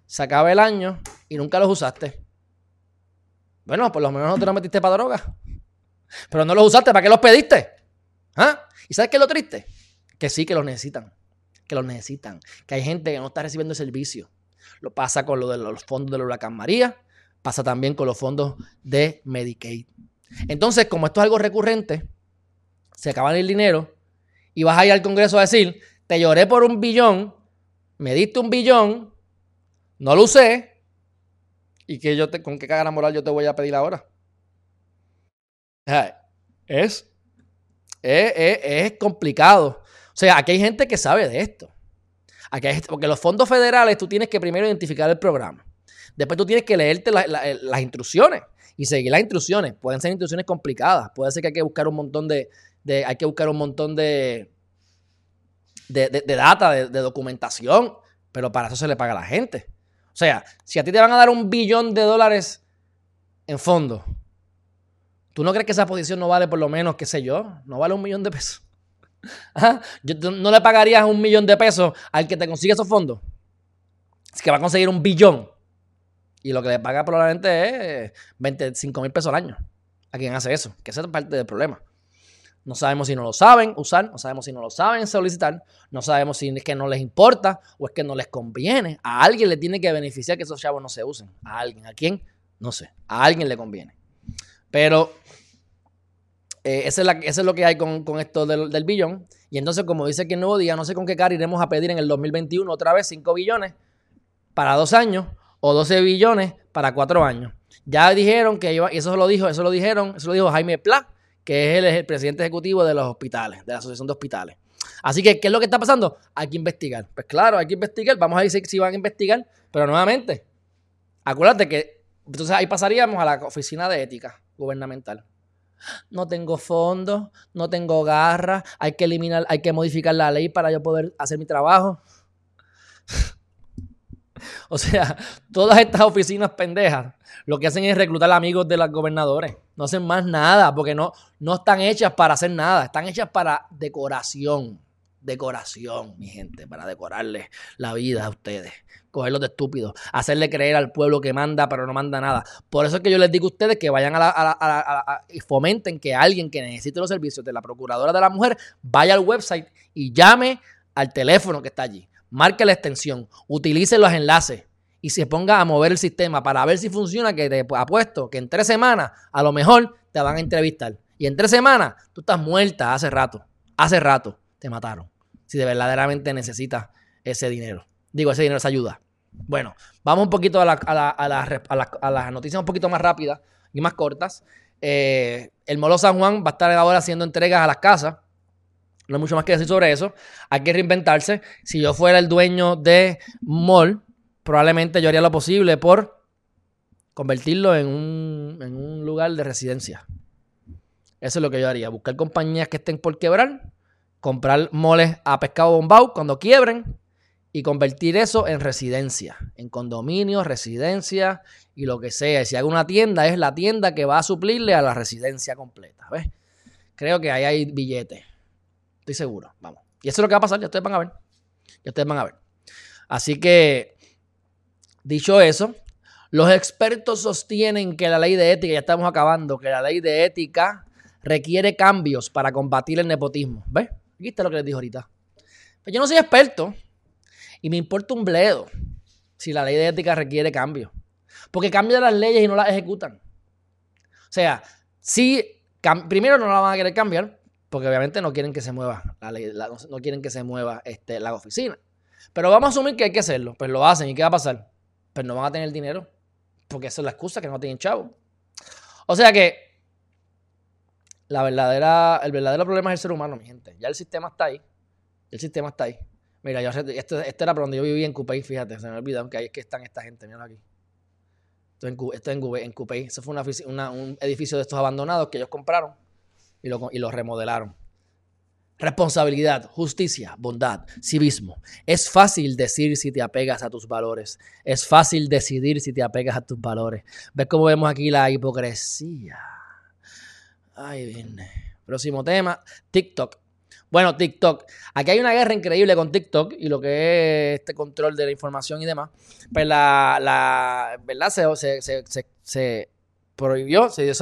S1: se acaba el año y nunca los usaste. Bueno, por lo menos no te los metiste para droga. Pero no los usaste, ¿para qué los pediste? ¿Ah? ¿Y sabes qué es lo triste? Que sí que los necesitan. Que los necesitan. Que hay gente que no está recibiendo el servicio. Lo pasa con lo de los fondos de la huracán María. Pasa también con los fondos de Medicaid. Entonces, como esto es algo recurrente, se acaba el dinero y vas a ir al Congreso a decir, te lloré por un billón, me diste un billón, no lo usé, y que yo te, con qué cara moral yo te voy a pedir ahora. Es, es, complicado. O sea, aquí hay gente que sabe de esto. Aquí porque los fondos federales tú tienes que primero identificar el programa. Después tú tienes que leerte las instrucciones y seguir las instrucciones. Pueden ser instrucciones complicadas. Puede ser que hay que buscar un montón de, hay que buscar un montón de, de, de data, de, documentación. Pero para eso se le paga a la gente. O sea, si a ti te van a dar un billón de dólares en fondos ¿Tú no crees que esa posición no vale por lo menos, qué sé yo, no vale un millón de pesos? ¿No le pagarías un millón de pesos al que te consigue esos fondos? Es que va a conseguir un billón. Y lo que le paga probablemente es 25 mil pesos al año a quien hace eso. Que esa es parte del problema. No sabemos si no lo saben usar, no sabemos si no lo saben solicitar, no sabemos si es que no les importa o es que no les conviene. A alguien le tiene que beneficiar que esos chavos no se usen. A alguien. ¿A quién? No sé. A alguien le conviene. Pero eh, eso, es lo que hay con, esto del, billón. Y entonces, como dice que el nuevo día, no sé con qué cara iremos a pedir en el 2021 otra vez 5 billones para dos años o 12 billones para cuatro años. Ya dijeron que iba, y eso lo dijo, eso lo dijeron, eso lo dijo Jaime Pla, que es el, presidente ejecutivo de los hospitales, de la Asociación de Hospitales. Así que, ¿qué es lo que está pasando? Hay que investigar. Pues claro, hay que investigar. Vamos a decir si van a investigar, pero nuevamente, acuérdate que entonces ahí pasaríamos a la oficina de ética gubernamental no tengo fondos, no tengo garra, hay que eliminar, hay que modificar la ley para yo poder hacer mi trabajo. o sea, todas estas oficinas pendejas lo que hacen es reclutar amigos de los gobernadores. No hacen más nada porque no, no están hechas para hacer nada, están hechas para decoración. Decoración, mi gente, para decorarles la vida a ustedes cogerlos de estúpidos, hacerle creer al pueblo que manda, pero no manda nada. Por eso es que yo les digo a ustedes que vayan a la, y fomenten que alguien que necesite los servicios de la Procuradora de la Mujer vaya al website y llame al teléfono que está allí. Marque la extensión, utilice los enlaces y se ponga a mover el sistema para ver si funciona, que te apuesto que en tres semanas a lo mejor te van a entrevistar. Y en tres semanas tú estás muerta hace rato. Hace rato te mataron. Si de verdaderamente necesitas ese dinero. Digo, ese dinero, esa ayuda. Bueno, vamos un poquito a, las noticias un poquito más rápidas y más cortas. Eh, el Molo San Juan va a estar ahora haciendo entregas a las casas. No hay mucho más que decir sobre eso. Hay que reinventarse. Si yo fuera el dueño de Mall, probablemente yo haría lo posible por convertirlo en un, en un lugar de residencia. Eso es lo que yo haría. Buscar compañías que estén por quebrar, comprar moles a pescado bombao cuando quiebren y convertir eso en residencia, en condominio, residencia y lo que sea. Si hago una tienda, es la tienda que va a suplirle a la residencia completa. ¿Ves? Creo que ahí hay billetes. Estoy seguro. Vamos. Y eso es lo que va a pasar. Ya ustedes van a ver. Ya ustedes van a ver. Así que, dicho eso, los expertos sostienen que la ley de ética, ya estamos acabando, que la ley de ética requiere cambios para combatir el nepotismo. ¿Ves? Aquí está lo que les dijo ahorita. Pero yo no soy experto. Y me importa un bledo si la ley de ética requiere cambio. Porque cambian las leyes y no las ejecutan. O sea, sí primero no la van a querer cambiar, porque obviamente no quieren que se mueva la ley, no quieren que se mueva este, la oficina. Pero vamos a asumir que hay que hacerlo. Pues lo hacen. ¿Y qué va a pasar? Pues no van a tener dinero. Porque esa es la excusa, que no tienen chavo. O sea que la verdadera, el verdadero problema es el ser humano, mi gente. Ya el sistema está ahí. El sistema está ahí. Mira, yo, este, este era por donde yo vivía en Cupey, fíjate, se me olvidó que ahí es que están esta gente, mira aquí. Esto, en, esto en, en. Eso fue un edificio de estos abandonados que ellos compraron y lo, y lo remodelaron. Responsabilidad, justicia, bondad, civismo. Es fácil decir si te apegas a tus valores. Es fácil decidir si te apegas a tus valores. ¿Ves cómo vemos aquí la hipocresía? Ay, viene. Próximo tema, TikTok. Bueno, TikTok. Aquí hay una guerra increíble con TikTok y lo que es este control de la información y demás. Pues la, ¿verdad? Se, se, se, se prohibió, se dio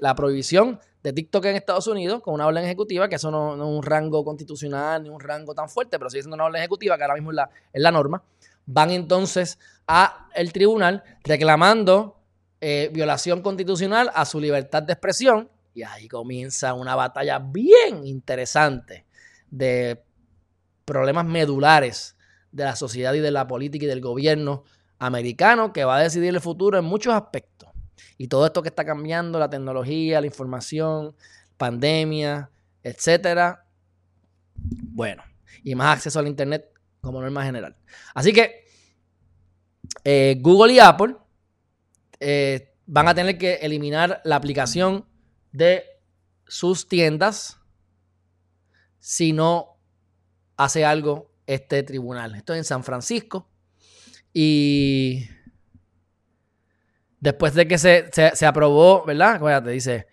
S1: la prohibición de TikTok en Estados Unidos con una orden ejecutiva, que eso no, es un rango constitucional ni un rango tan fuerte, pero sigue siendo una orden ejecutiva que ahora mismo es la, es la norma, van entonces a el tribunal reclamando eh, violación constitucional a su libertad de expresión y ahí comienza una batalla bien interesante de problemas medulares de la sociedad y de la política y del gobierno americano que va a decidir el futuro en muchos aspectos. Y todo esto que está cambiando, la tecnología, la información, pandemia, etcétera. Bueno, y más acceso al Internet como norma general. Así que eh, Google y Apple eh, van a tener que eliminar la aplicación de sus tiendas si no hace algo este tribunal. Esto es en San Francisco. Y después de que se, se, aprobó, ¿verdad? te dice,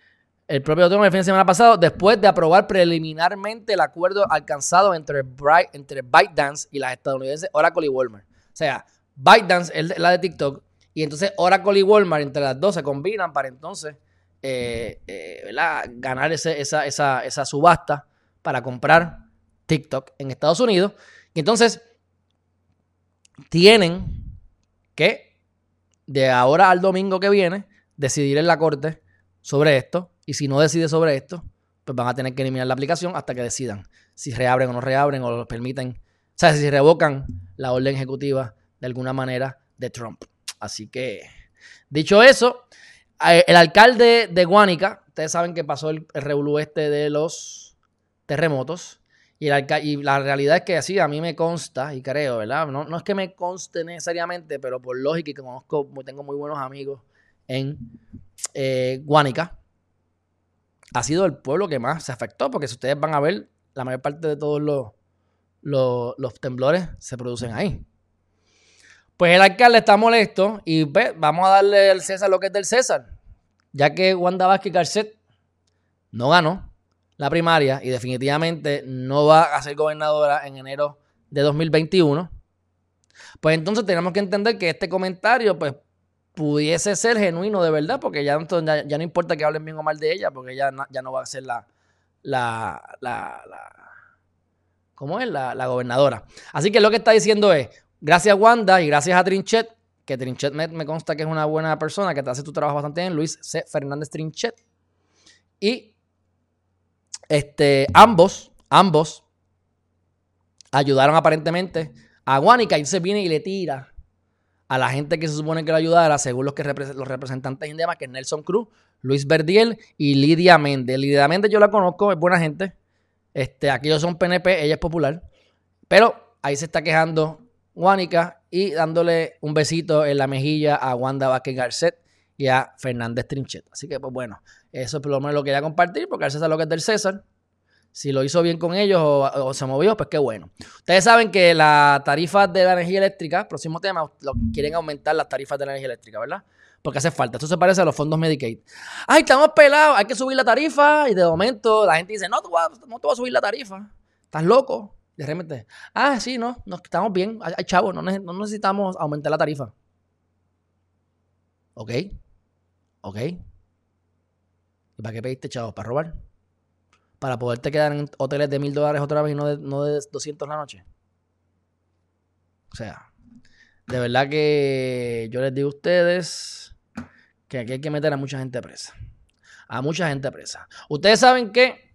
S1: el propio autónomo el fin de semana pasado, después de aprobar preliminarmente el acuerdo alcanzado entre, Bright, entre ByteDance y las estadounidenses Oracle y Walmart. O sea, ByteDance es la de TikTok y entonces Oracle y Walmart entre las dos se combinan para entonces eh, eh, ¿verdad? ganar ese, esa, esa, esa subasta para comprar TikTok en Estados Unidos. Y entonces tienen que de ahora al domingo que viene, decidir en la corte sobre esto. Y si no decide sobre esto, pues van a tener que eliminar la aplicación hasta que decidan si reabren o no reabren o lo permiten. O sea, si revocan la orden ejecutiva de alguna manera de Trump. Así que, dicho eso, eh, el alcalde de Guánica, ustedes saben que pasó el, el este de los terremotos. Y, la realidad es que así a mí me consta y creo, ¿verdad? No, no es que me conste necesariamente, pero por lógica y que conozco, tengo muy buenos amigos en eh, Guánica, ha sido el pueblo que más se afectó, porque si ustedes van a ver, la mayor parte de todos los, los, temblores se producen ahí. Pues el alcalde está molesto y vamos a darle al César lo que es del César. Ya que Wanda Vázquez Garcet no ganó, la primaria y definitivamente no va a ser gobernadora en enero de 2021, pues entonces tenemos que entender que este comentario pues pudiese ser genuino de verdad, porque ya, ya, no importa que hablen bien o mal de ella, porque ella ya no va a ser la, la, la, ¿cómo es? La, la, gobernadora. Así que lo que está diciendo es, gracias Wanda y gracias a Trinchet, que Trinchet me consta que es una buena persona, que te hace tu trabajo bastante bien, Luis C. Fernández Trinchet. Y este, ambos, ambos ayudaron aparentemente a Guanica y se viene y le tira a la gente que se supone que lo ayudara, según los, que los representantes indígenas, que es Nelson Cruz, Luis Verdiel y Lidia Méndez. Lidia Méndez yo la conozco, es buena gente. Este, aquellos son PNP, ella es popular. Pero ahí se está quejando Guanica y dándole un besito en la mejilla a Wanda Vázquez Garcet y a Fernández Trinchet. Así que, pues bueno, eso es por lo menos lo que quería compartir, porque el César lo que es del César. Si lo hizo bien con ellos o, se movió, pues qué bueno. Ustedes saben que la tarifa de la energía eléctrica, próximo tema, lo, quieren aumentar las tarifas de la energía eléctrica, ¿verdad? Porque hace falta. Esto se parece a los fondos Medicaid. Ay, estamos pelados, hay que subir la tarifa. Y de momento la gente dice, no, tú vas, no te vas a subir la tarifa. Estás loco. De repente, ah, sí, no, no estamos bien. Ay, chavo, no, no necesitamos aumentar la tarifa. ¿Ok? ¿Ok? ¿Y para qué pediste, chavos? ¿Para robar? ¿Para poderte quedar en hoteles de mil dólares otra vez y no de, no de 200 la noche? O sea, de verdad que yo les digo a ustedes que aquí hay que meter a mucha gente presa. a mucha gente presa. Ustedes saben que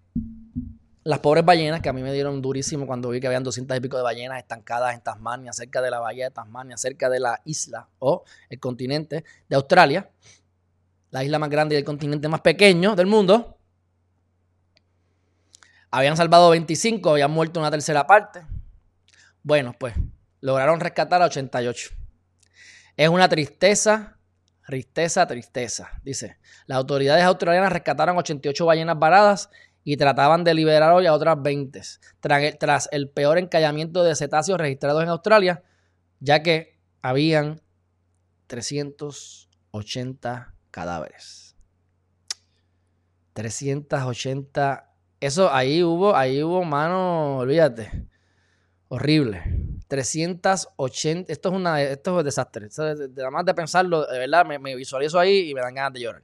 S1: las pobres ballenas, que a mí me dieron durísimo cuando vi que habían 200 y pico de ballenas estancadas en Tasmania, cerca de la bahía de Tasmania, cerca de la isla o el continente de Australia, la isla más grande y el continente más pequeño del mundo. Habían salvado 25, habían muerto una tercera parte. Bueno, pues lograron rescatar a 88. Es una tristeza, tristeza, tristeza. Dice, las autoridades australianas rescataron 88 ballenas varadas y trataban de liberar hoy a otras 20 tras el peor encallamiento de cetáceos registrados en Australia, ya que habían 380 cadáveres. 380. Eso ahí hubo, ahí hubo mano, olvídate. Horrible. 380. Esto es una esto es un desastre. Nada más de pensarlo, de verdad, me, me visualizo ahí y me dan ganas de llorar.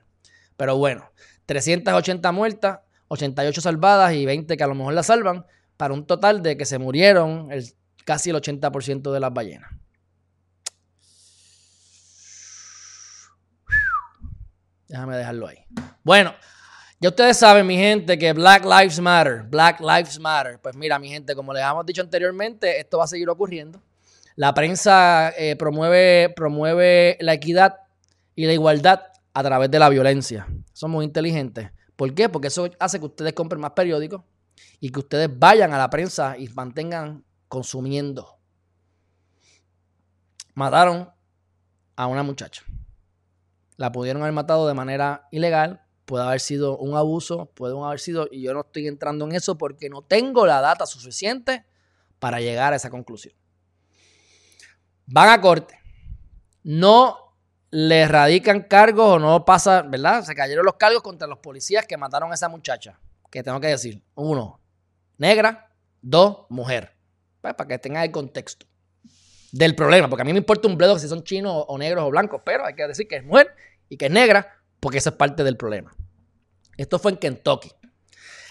S1: Pero bueno, 380 muertas, 88 salvadas y 20 que a lo mejor las salvan, para un total de que se murieron el, casi el 80% de las ballenas. Déjame dejarlo ahí. Bueno, ya ustedes saben, mi gente, que Black Lives Matter, Black Lives Matter. Pues mira, mi gente, como les hemos dicho anteriormente, esto va a seguir ocurriendo. La prensa eh, promueve, promueve la equidad y la igualdad a través de la violencia. Somos inteligentes. ¿Por qué? Porque eso hace que ustedes compren más periódicos y que ustedes vayan a la prensa y mantengan consumiendo. Mataron a una muchacha. La pudieron haber matado de manera ilegal, puede haber sido un abuso, puede haber sido, y yo no estoy entrando en eso porque no tengo la data suficiente para llegar a esa conclusión. Van a corte. No le radican cargos o no pasa, ¿verdad? Se cayeron los cargos contra los policías que mataron a esa muchacha. Que tengo que decir, uno, negra, dos, mujer. Pues, para que tengan el contexto del problema, porque a mí me importa un bledo si son chinos o negros o blancos, pero hay que decir que es mujer y que es negra, porque eso es parte del problema. Esto fue en Kentucky.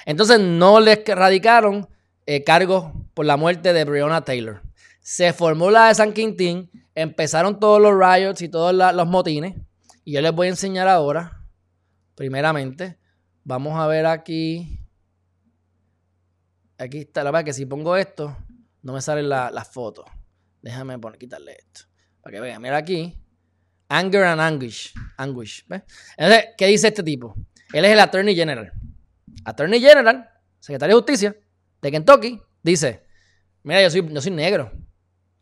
S1: Entonces no les radicaron eh, cargos por la muerte de Breonna Taylor. Se formó la de San Quintín empezaron todos los riots y todos los motines. Y yo les voy a enseñar ahora, primeramente, vamos a ver aquí. Aquí está, la verdad que si pongo esto, no me salen las fotos. Déjame poner, quitarle esto. Para que vean, mira aquí. Anger and anguish. Anguish. Entonces, ¿qué dice este tipo? Él es el Attorney General. Attorney General, secretario de Justicia de Kentucky, dice: Mira, yo soy, yo soy negro.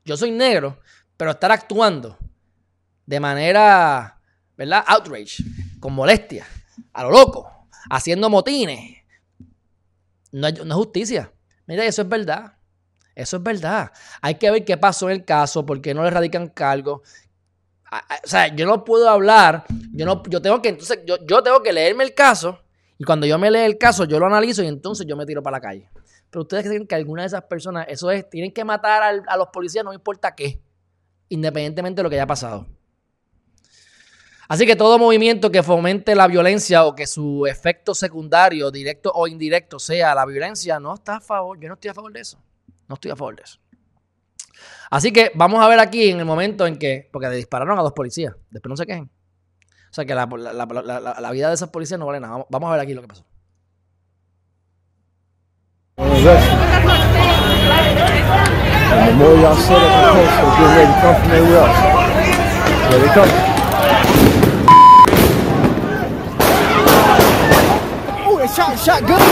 S1: Yo soy negro, pero estar actuando de manera, ¿verdad? Outrage, con molestia, a lo loco, haciendo motines, no es, justicia. Mira, eso es verdad. Eso es verdad. Hay que ver qué pasó en el caso, por qué no le radican cargo. O sea, yo no puedo hablar, yo no, yo tengo que, entonces, yo, yo tengo que leerme el caso, y cuando yo me leo el caso, yo lo analizo y entonces yo me tiro para la calle. Pero ustedes creen que alguna de esas personas, eso es, tienen que matar a los policías, no importa qué independientemente de lo que haya pasado. Así que todo movimiento que fomente la violencia o que su efecto secundario, directo o indirecto, sea la violencia, no está a favor. Yo no estoy a favor de eso. No estoy a favor de eso. Así que vamos a ver aquí en el momento en que, porque le dispararon a dos policías, después no se quejen. O sea que la, vida de esos policías no vale nada. Vamos, a ver aquí lo que pasó. Shot, shot guns.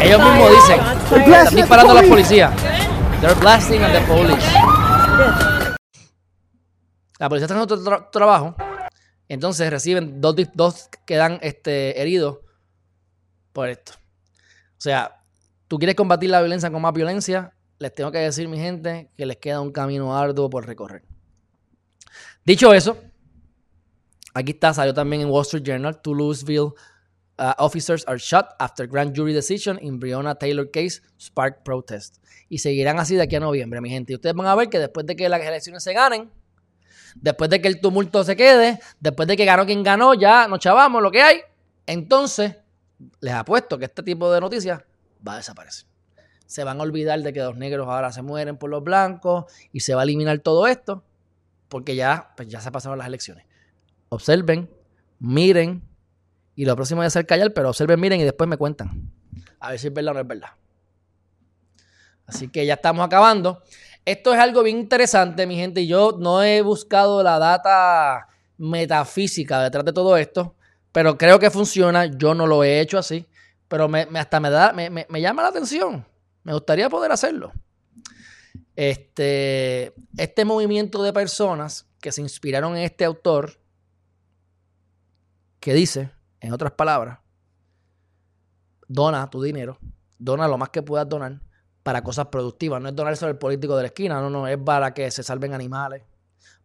S1: Ellos mismos dicen, están disparando a la policía. They're blasting at the police. La policía está haciendo otro tra trabajo. Entonces reciben dos, dos quedan este, heridos por esto. O sea, tú quieres combatir la violencia con más violencia, les tengo que decir, mi gente, que les queda un camino arduo por recorrer. Dicho eso, aquí está, salió también en Wall Street Journal, Toulouseville uh, officers are shot after grand jury decision in Breonna Taylor case spark protest. Y seguirán así de aquí a noviembre, mi gente. Y ustedes van a ver que después de que las elecciones se ganen, después de que el tumulto se quede, después de que ganó quien ganó, ya nos chavamos lo que hay. Entonces, les apuesto que este tipo de noticias va a desaparecer. Se van a olvidar de que los negros ahora se mueren por los blancos y se va a eliminar todo esto porque ya, pues ya se pasaron las elecciones. Observen, miren, y lo próximo es hacer callar, pero observen, miren y después me cuentan. A ver si es verdad o no es verdad. Así que ya estamos acabando. Esto es algo bien interesante, mi gente. Yo no he buscado la data metafísica detrás de todo esto, pero creo que funciona. Yo no lo he hecho así, pero me, hasta me, da, me, me, llama la atención. Me gustaría poder hacerlo. Este, este movimiento de personas que se inspiraron en este autor, que dice, en otras palabras, dona tu dinero, dona lo más que puedas donar para cosas productivas. No es donar eso al político de la esquina, no, no, es para que se salven animales,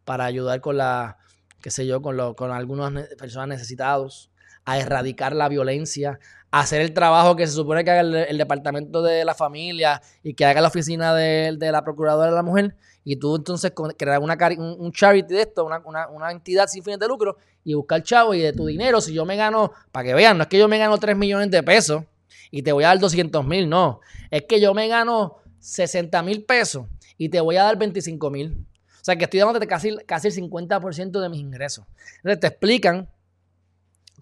S1: para ayudar con la, qué sé yo, con, lo, con algunas personas necesitados, a erradicar la violencia, a hacer el trabajo que se supone que haga el, departamento de la familia y que haga la oficina de, la procuradora de la mujer. Y tú entonces crear una, un, charity de esto, una, una, entidad sin fines de lucro y buscar chavo y de tu dinero. Si yo me gano, para que vean, no es que yo me gano 3 millones de pesos y te voy a dar 200 mil, no. Es que yo me gano 60 mil pesos y te voy a dar 25 mil. O sea que estoy dándote casi, casi el 50% de mis ingresos. Entonces te explican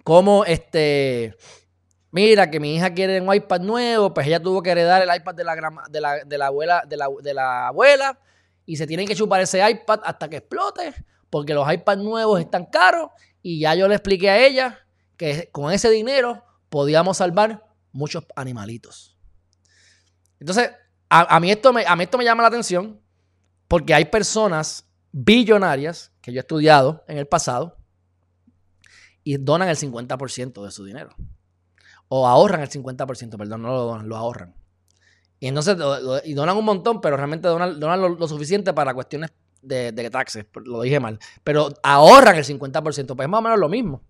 S1: cómo este. Mira, que mi hija quiere un iPad nuevo, pues ella tuvo que heredar el iPad de la, de la, de la abuela, de la, de la abuela, y se tienen que chupar ese iPad hasta que explote, porque los iPads nuevos están caros, y ya yo le expliqué a ella que con ese dinero podíamos salvar muchos animalitos. Entonces, a, mí esto me, a mí esto me llama la atención porque hay personas billonarias que yo he estudiado en el pasado y donan el 50% de su dinero. O ahorran el 50%, perdón, no lo donan, lo ahorran. Y entonces y donan un montón, pero realmente donan, lo, suficiente para cuestiones de, de taxes, lo dije mal. Pero ahorran el 50%, pues es más o menos lo mismo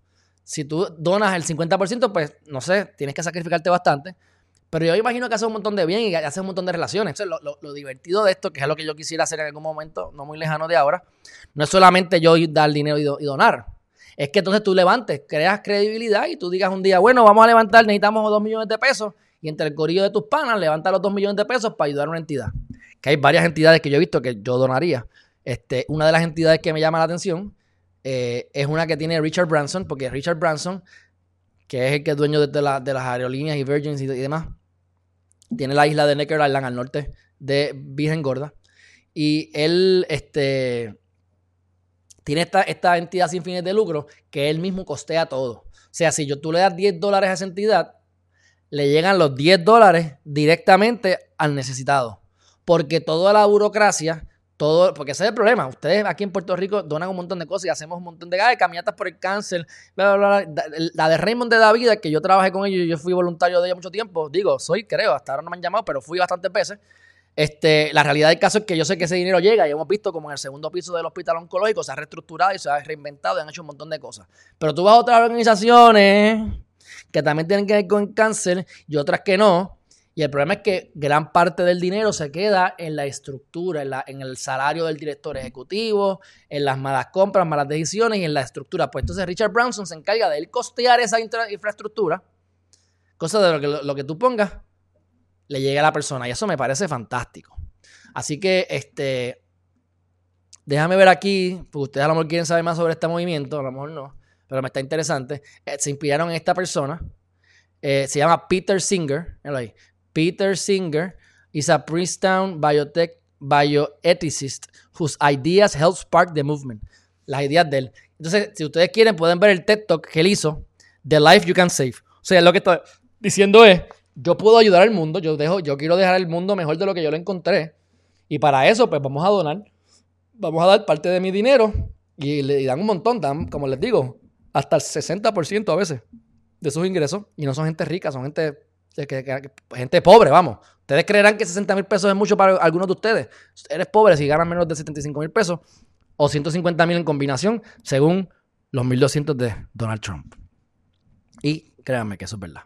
S1: si tú donas el 50%, pues no sé, tienes que sacrificarte bastante. Pero yo imagino que hace un montón de bien y hace un montón de relaciones. Entonces, lo, divertido de esto, que es lo que yo quisiera hacer en algún momento, no muy lejano de ahora, no es solamente yo dar dinero y, donar. Es que entonces tú levantes, creas credibilidad y tú digas un día, bueno, vamos a levantar, necesitamos dos millones de pesos. Y entre el corillo de tus panas, levanta los dos millones de pesos para ayudar a una entidad. Que hay varias entidades que yo he visto que yo donaría. Este, una de las entidades que me llama la atención eh, es una que tiene Richard Branson, porque Richard Branson, que es el que es dueño de, las aerolíneas y Virgins y, demás, tiene la isla de Necker Island al norte de Virgen Gorda. Y él este, tiene esta, esta entidad sin fines de lucro que él mismo costea todo. O sea, si yo, tú le das 10 dólares a esa entidad, le llegan los 10 dólares directamente al necesitado. Porque toda la burocracia todo, porque ese es el problema. Ustedes aquí en Puerto Rico donan un montón de cosas y hacemos un montón de ay, caminatas por el cáncer, La de Raymond de David, que yo trabajé con ellos yo fui voluntario de ella mucho tiempo. Digo, soy, creo, hasta ahora no me han llamado, pero fui bastantes veces. Este, la realidad del caso es que yo sé que ese dinero llega y hemos visto como en el segundo piso del hospital oncológico se ha reestructurado y se ha reinventado y han hecho un montón de cosas. Pero tú vas a otras organizaciones que también tienen que ver con cáncer y otras que no, y el problema es que gran parte del dinero se queda en la estructura, en, el salario del director ejecutivo, en las malas compras, malas decisiones y en la estructura. Pues entonces Richard Branson se encarga de él costear esa infraestructura, cosa de lo que tú pongas, le llega a la persona. Y eso me parece fantástico. Así que, este, déjame ver aquí, ustedes a lo mejor quieren saber más sobre este movimiento, a lo mejor no, pero me está interesante. Eh, se inspiraron en esta persona. Eh, se llama Peter Singer. Ahí. Peter Singer is a Princeton biotech bioethicist whose ideas help spark the movement. Las ideas de él. Entonces, si ustedes quieren, pueden ver el TED Talk que él hizo, The Life You Can Save. O sea, lo que estoy diciendo es, yo puedo ayudar al mundo, yo, dejo, yo quiero dejar el mundo mejor de lo que yo lo encontré. Y para eso, pues vamos a donar, vamos a dar parte de mi dinero y le dan un montón, dan, como les digo, hasta el 60% a veces de sus ingresos. Y no son gente rica, son gente gente pobre, vamos. Ustedes creerán que 60 mil pesos es mucho para algunos de ustedes. Eres pobre si ganas menos de 75 mil pesos o 150 mil en combinación, según los 1200 de Donald Trump. Y créanme que eso es verdad.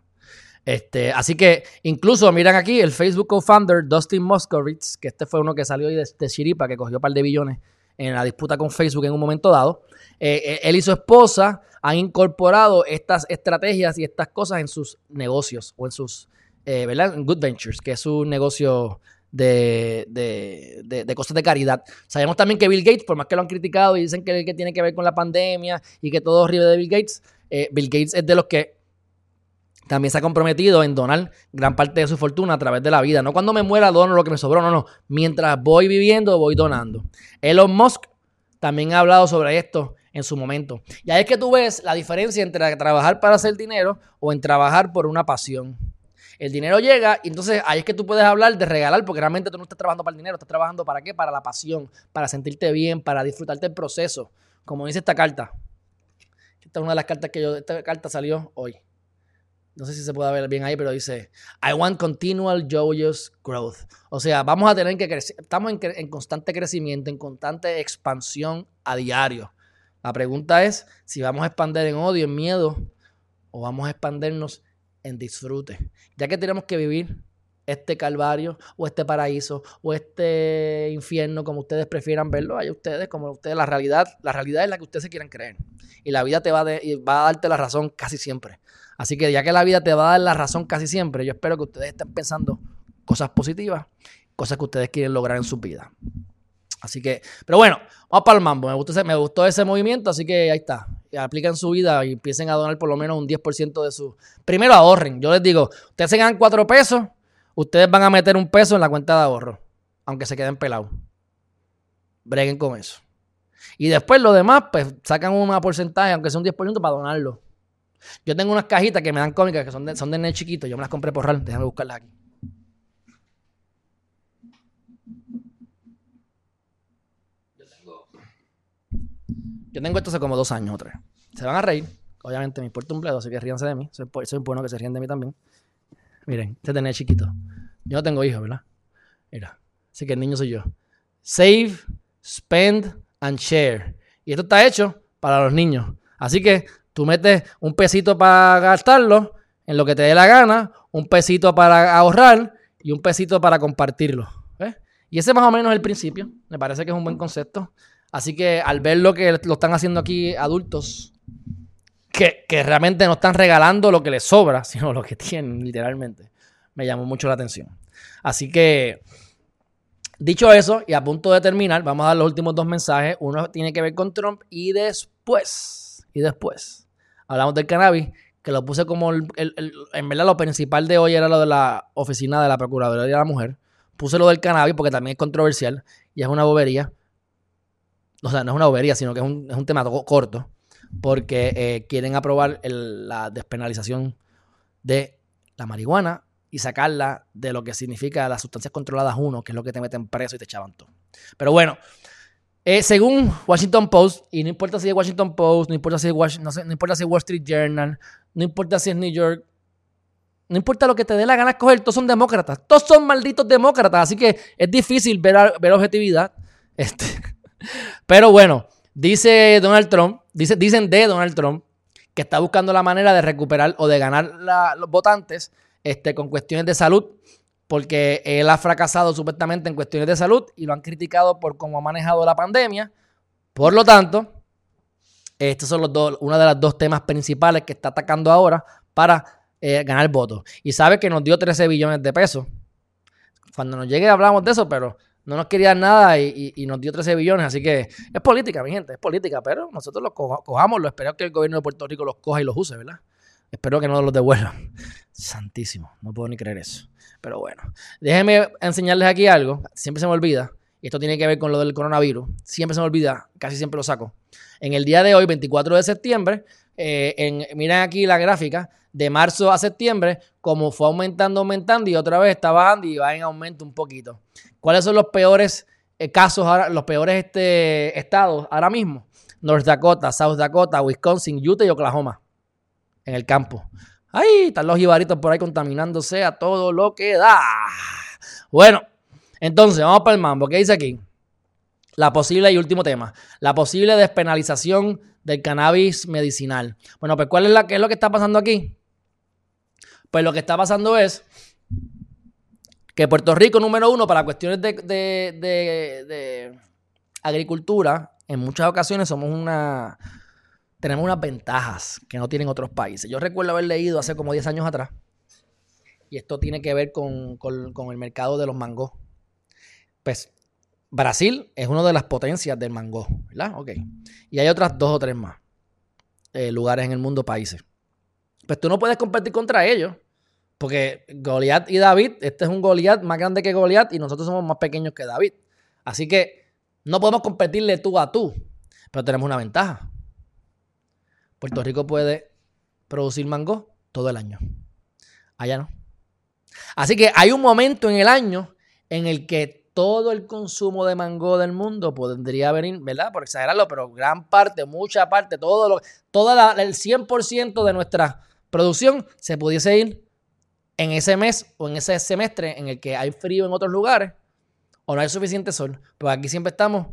S1: Este, así que incluso miran aquí el Facebook co-founder Dustin Moskovitz, que este fue uno que salió de, Chiripa, que cogió un par de billones en la disputa con Facebook en un momento dado. Eh, eh, él y su esposa han incorporado estas estrategias y estas cosas en sus negocios o en sus, eh, ¿verdad? En Good Ventures, que es su negocio de, de, cosas de caridad. Sabemos también que Bill Gates, por más que lo han criticado y dicen que, que tiene que ver con la pandemia y que todo horrible de Bill Gates, eh, Bill Gates es de los que también se ha comprometido en donar gran parte de su fortuna a través de la vida. No cuando me muera dono lo que me sobró, no, no. Mientras voy viviendo, voy donando. Elon Musk también ha hablado sobre esto en su momento. Y ahí es que tú ves la diferencia entre trabajar para hacer dinero o en trabajar por una pasión. El dinero llega y entonces ahí es que tú puedes hablar de regalar porque realmente tú no estás trabajando para el dinero, estás trabajando para qué? Para la pasión, para sentirte bien, para disfrutarte el proceso. Como dice esta carta. Esta es una de las cartas que yo, esta carta salió hoy. No sé si se puede ver bien ahí, pero dice, I want continual joyous growth. O sea, vamos a tener que crecer, estamos en, en constante crecimiento, en constante expansión a diario. La pregunta es si vamos a expandir en odio, en miedo, o vamos a expandernos en disfrute. Ya que tenemos que vivir este calvario o este paraíso o este infierno, como ustedes prefieran verlo, hay ustedes, como ustedes, la realidad, la realidad es la que ustedes se quieran creer. Y la vida te va, va a darte la razón casi siempre. Así que ya que la vida te va a dar la razón casi siempre, yo espero que ustedes estén pensando cosas positivas, cosas que ustedes quieren lograr en su vida. Así que, pero bueno, vamos para el mambo. Me gustó, ese, ese movimiento, así que ahí está. Apliquen su vida y empiecen a donar por lo menos un 10% de su. Primero ahorren. Yo les digo, ustedes se ganan 4 pesos, ustedes van a meter un peso en la cuenta de ahorro, aunque se queden pelados. Breguen con eso. Y después lo demás, pues sacan un porcentaje, aunque sea un 10% para donarlo. Yo tengo unas cajitas que me dan cómicas que son de, son de net chiquito. Yo me las compré por RAL. Déjame buscarlas aquí. Yo tengo esto hace como dos años o tres. Se van a reír. Obviamente me importa un bledo, así que ríanse de mí. Soy, soy bueno que se ríen de mí también. Miren, este tenía chiquito. Yo no tengo hijos, ¿verdad? Mira. Así que el niño soy yo. Save, spend and share. Y esto está hecho para los niños. Así que tú metes un pesito para gastarlo en lo que te dé la gana, un pesito para ahorrar y un pesito para compartirlo. Y ese más o menos es el principio. Me parece que es un buen concepto. Así que al ver lo que lo están haciendo aquí adultos, que, realmente no están regalando lo que les sobra, sino lo que tienen, literalmente, me llamó mucho la atención. Así que, dicho eso, y a punto de terminar, vamos a dar los últimos dos mensajes. Uno tiene que ver con Trump y después, y después, hablamos del cannabis, que lo puse como, el, en verdad lo principal de hoy era lo de la oficina de la Procuraduría de la Mujer. Puse lo del cannabis porque también es controversial y es una bobería o sea, no es una bobería, sino que es un, es un tema corto, porque eh, quieren aprobar la despenalización de la marihuana y sacarla de lo que significa las sustancias controladas uno, que es lo que te meten preso y te echaban todo. Pero bueno, eh, según Washington Post, y no importa si es Washington Post, no importa si es no, no importa si es Wall Street Journal, no importa si es New York, no importa lo que te dé la gana escoger, todos son demócratas, todos son malditos demócratas, así que es difícil ver, ver objetividad. Este, pero bueno, dice Donald Trump, dice, dicen de Donald Trump que está buscando la manera de recuperar o de ganar los votantes este, con cuestiones de salud, porque él ha fracasado supuestamente en cuestiones de salud y lo han criticado por cómo ha manejado la pandemia. Por lo tanto, estos son los dos, uno de los dos temas principales que está atacando ahora para eh, ganar votos. Y sabe que nos dio 13 billones de pesos. Cuando nos llegue hablamos de eso, pero no nos quería nada y, nos dio 13 billones. Así que es política, mi gente, es política, pero nosotros los cojamos, lo espero que el gobierno de Puerto Rico los coja y los use, ¿verdad? Espero que no los devuelvan. Santísimo, no puedo ni creer eso. Pero bueno, déjenme enseñarles aquí algo. Siempre se me olvida. Y esto tiene que ver con lo del coronavirus. Siempre se me olvida, casi siempre lo saco. En el día de hoy, 24 de septiembre, eh, en, miren aquí la gráfica, de marzo a septiembre, como fue aumentando, aumentando y otra vez está bajando y va en aumento un poquito. ¿Cuáles son los peores eh, casos, ahora, los peores este, estados ahora mismo? North Dakota, South Dakota, Wisconsin, Utah y Oklahoma. En el campo. Ahí están los jibaritos por ahí contaminándose a todo lo que da. Bueno, entonces vamos para el mambo. ¿Qué dice aquí? La posible y último tema. La posible despenalización del cannabis medicinal. Bueno, pues ¿cuál es, la, qué es lo que está pasando aquí? Pues lo que está pasando es que Puerto Rico, número uno, para cuestiones de, agricultura, en muchas ocasiones somos una. Tenemos unas ventajas que no tienen otros países. Yo recuerdo haber leído hace como 10 años atrás, y esto tiene que ver con, el mercado de los mangos. Pues Brasil es una de las potencias del mango, ¿verdad? Ok. Y hay otras dos o tres más eh, lugares en el mundo, países. Pues tú no puedes competir contra ellos. Porque Goliat y David, este es un Goliat más grande que Goliat y nosotros somos más pequeños que David. Así que no podemos competirle tú a tú, pero tenemos una ventaja. Puerto Rico puede producir mango todo el año. Allá no. Así que hay un momento en el año en el que todo el consumo de mango del mundo podría venir, ¿verdad? Por exagerarlo, pero gran parte, mucha parte, todo lo, toda el 100% de nuestra producción se pudiese ir en ese mes o en ese semestre en el que hay frío en otros lugares o no hay suficiente sol. Pues aquí siempre estamos,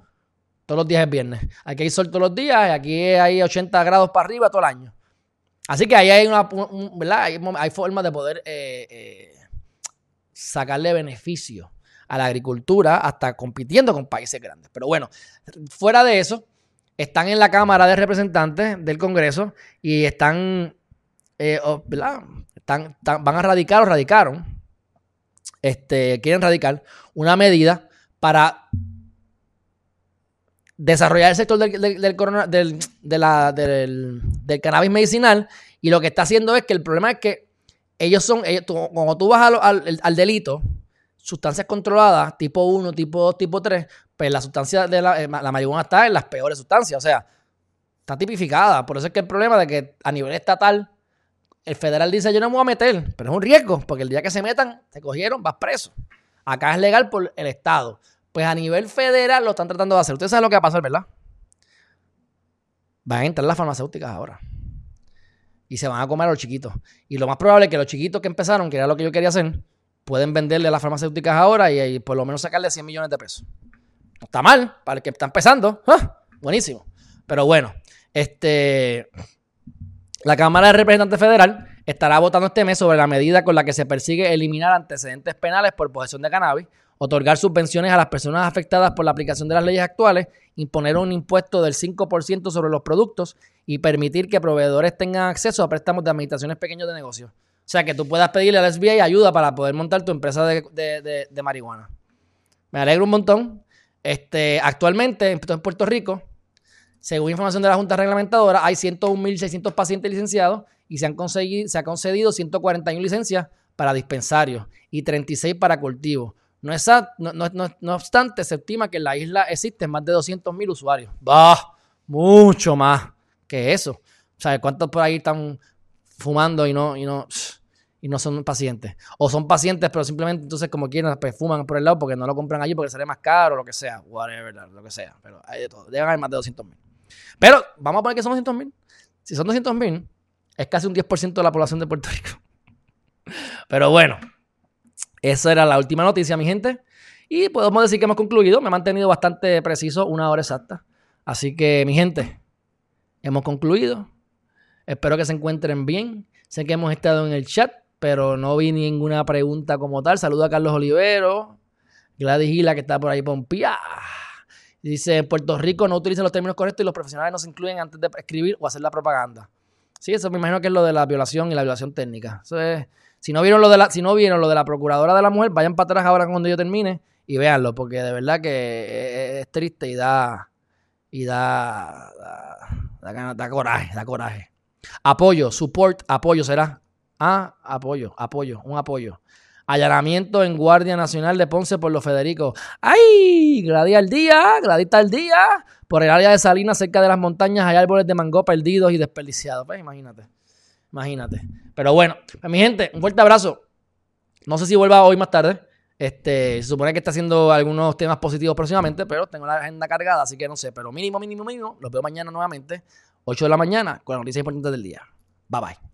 S1: todos los días es viernes. Aquí hay sol todos los días, y aquí hay 80 grados para arriba todo el año. Así que ahí hay una, ¿verdad? Hay, formas de poder eh, eh, sacarle beneficio a la agricultura hasta compitiendo con países grandes. Pero bueno, fuera de eso, están en la Cámara de Representantes del Congreso y están, eh, están, van a radicar o radicaron, este, quieren radicar una medida para desarrollar el sector del, del, del, cannabis medicinal y lo que está haciendo es que el problema es que ellos son, ellos, cuando tú vas al, al, delito, sustancias controladas, tipo 1, tipo 2, tipo 3, pues la sustancia de la, eh, la marihuana está en las peores sustancias, o sea, está tipificada. Por eso es que el problema de que a nivel estatal, el federal dice, yo no me voy a meter, pero es un riesgo, porque el día que se metan, te cogieron, vas preso. Acá es legal por el Estado. Pues a nivel federal lo están tratando de hacer. Ustedes saben lo que va a pasar, ¿verdad? Van a entrar las farmacéuticas ahora. Y se van a comer a los chiquitos. Y lo más probable es que los chiquitos que empezaron, que era lo que yo quería hacer, pueden venderle a las farmacéuticas ahora y, por lo menos sacarle 100 millones de pesos. No está mal, para el que está empezando. ¡Ah! Buenísimo. Pero bueno, este, la Cámara de Representantes Federal estará votando este mes sobre la medida con la que se persigue eliminar antecedentes penales por posesión de cannabis otorgar subvenciones a las personas afectadas por la aplicación de las leyes actuales, imponer un impuesto del 5% sobre los productos y permitir que proveedores tengan acceso a préstamos de administraciones pequeños de negocios. O sea, que tú puedas pedirle al SBA ayuda para poder montar tu empresa de, marihuana. Me alegro un montón. Este, actualmente, en Puerto Rico, según información de la Junta Reglamentadora, hay 101.600 pacientes licenciados y se han, conseguido, se ha concedido 141 licencias para dispensarios y 36 para cultivos. No, obstante, se estima que en la isla existen más de 200.000 usuarios. ¡Bah! Mucho más que eso. O sea, ¿cuántos por ahí están fumando y no, y no, y no son pacientes? O son pacientes, pero simplemente entonces como quieren, pues fuman por el lado porque no lo compran allí porque sale más caro, o lo que sea. Whatever, lo que sea. Pero hay de todo. Deben haber más de 200.000. Pero vamos a poner que son 200.000. Si son 200.000, es casi un 10% de la población de Puerto Rico. Pero bueno, esa era la última noticia, mi gente. Y podemos decir que hemos concluido. Me he mantenido bastante preciso, una hora exacta. Así que, mi gente, hemos concluido. Espero que se encuentren bien. Sé que hemos estado en el chat, pero no vi ninguna pregunta como tal. Saluda a Carlos Olivero, Gladys Gila, que está por ahí pompía. Dice, Puerto Rico no utilizan los términos correctos y los profesionales no se incluyen antes de escribir o hacer la propaganda. Sí, eso me imagino que es lo de la violación y la violación técnica. Eso es si no vieron lo de la, si no vieron lo de la procuradora de la mujer, vayan para atrás ahora cuando yo termine y véanlo, porque de verdad que es, triste y da y da da, coraje, da coraje. Apoyo, support, apoyo será. Ah, apoyo, apoyo, un apoyo. Allanamiento en Guardia Nacional de Ponce por los Federicos. ¡Ay! Gladía al día, gladita al día. Por el área de Salinas, cerca de las montañas, hay árboles de mango perdidos y desperdiciados. Pues imagínate. Imagínate. Pero bueno, pues, mi gente, un fuerte abrazo. No sé si vuelva hoy más tarde. Este, se supone que está haciendo algunos temas positivos próximamente, pero tengo la agenda cargada, así que no sé. Pero mínimo, mínimo, mínimo. Los veo mañana nuevamente, 8 de la mañana, con las noticias importantes del día. Bye bye.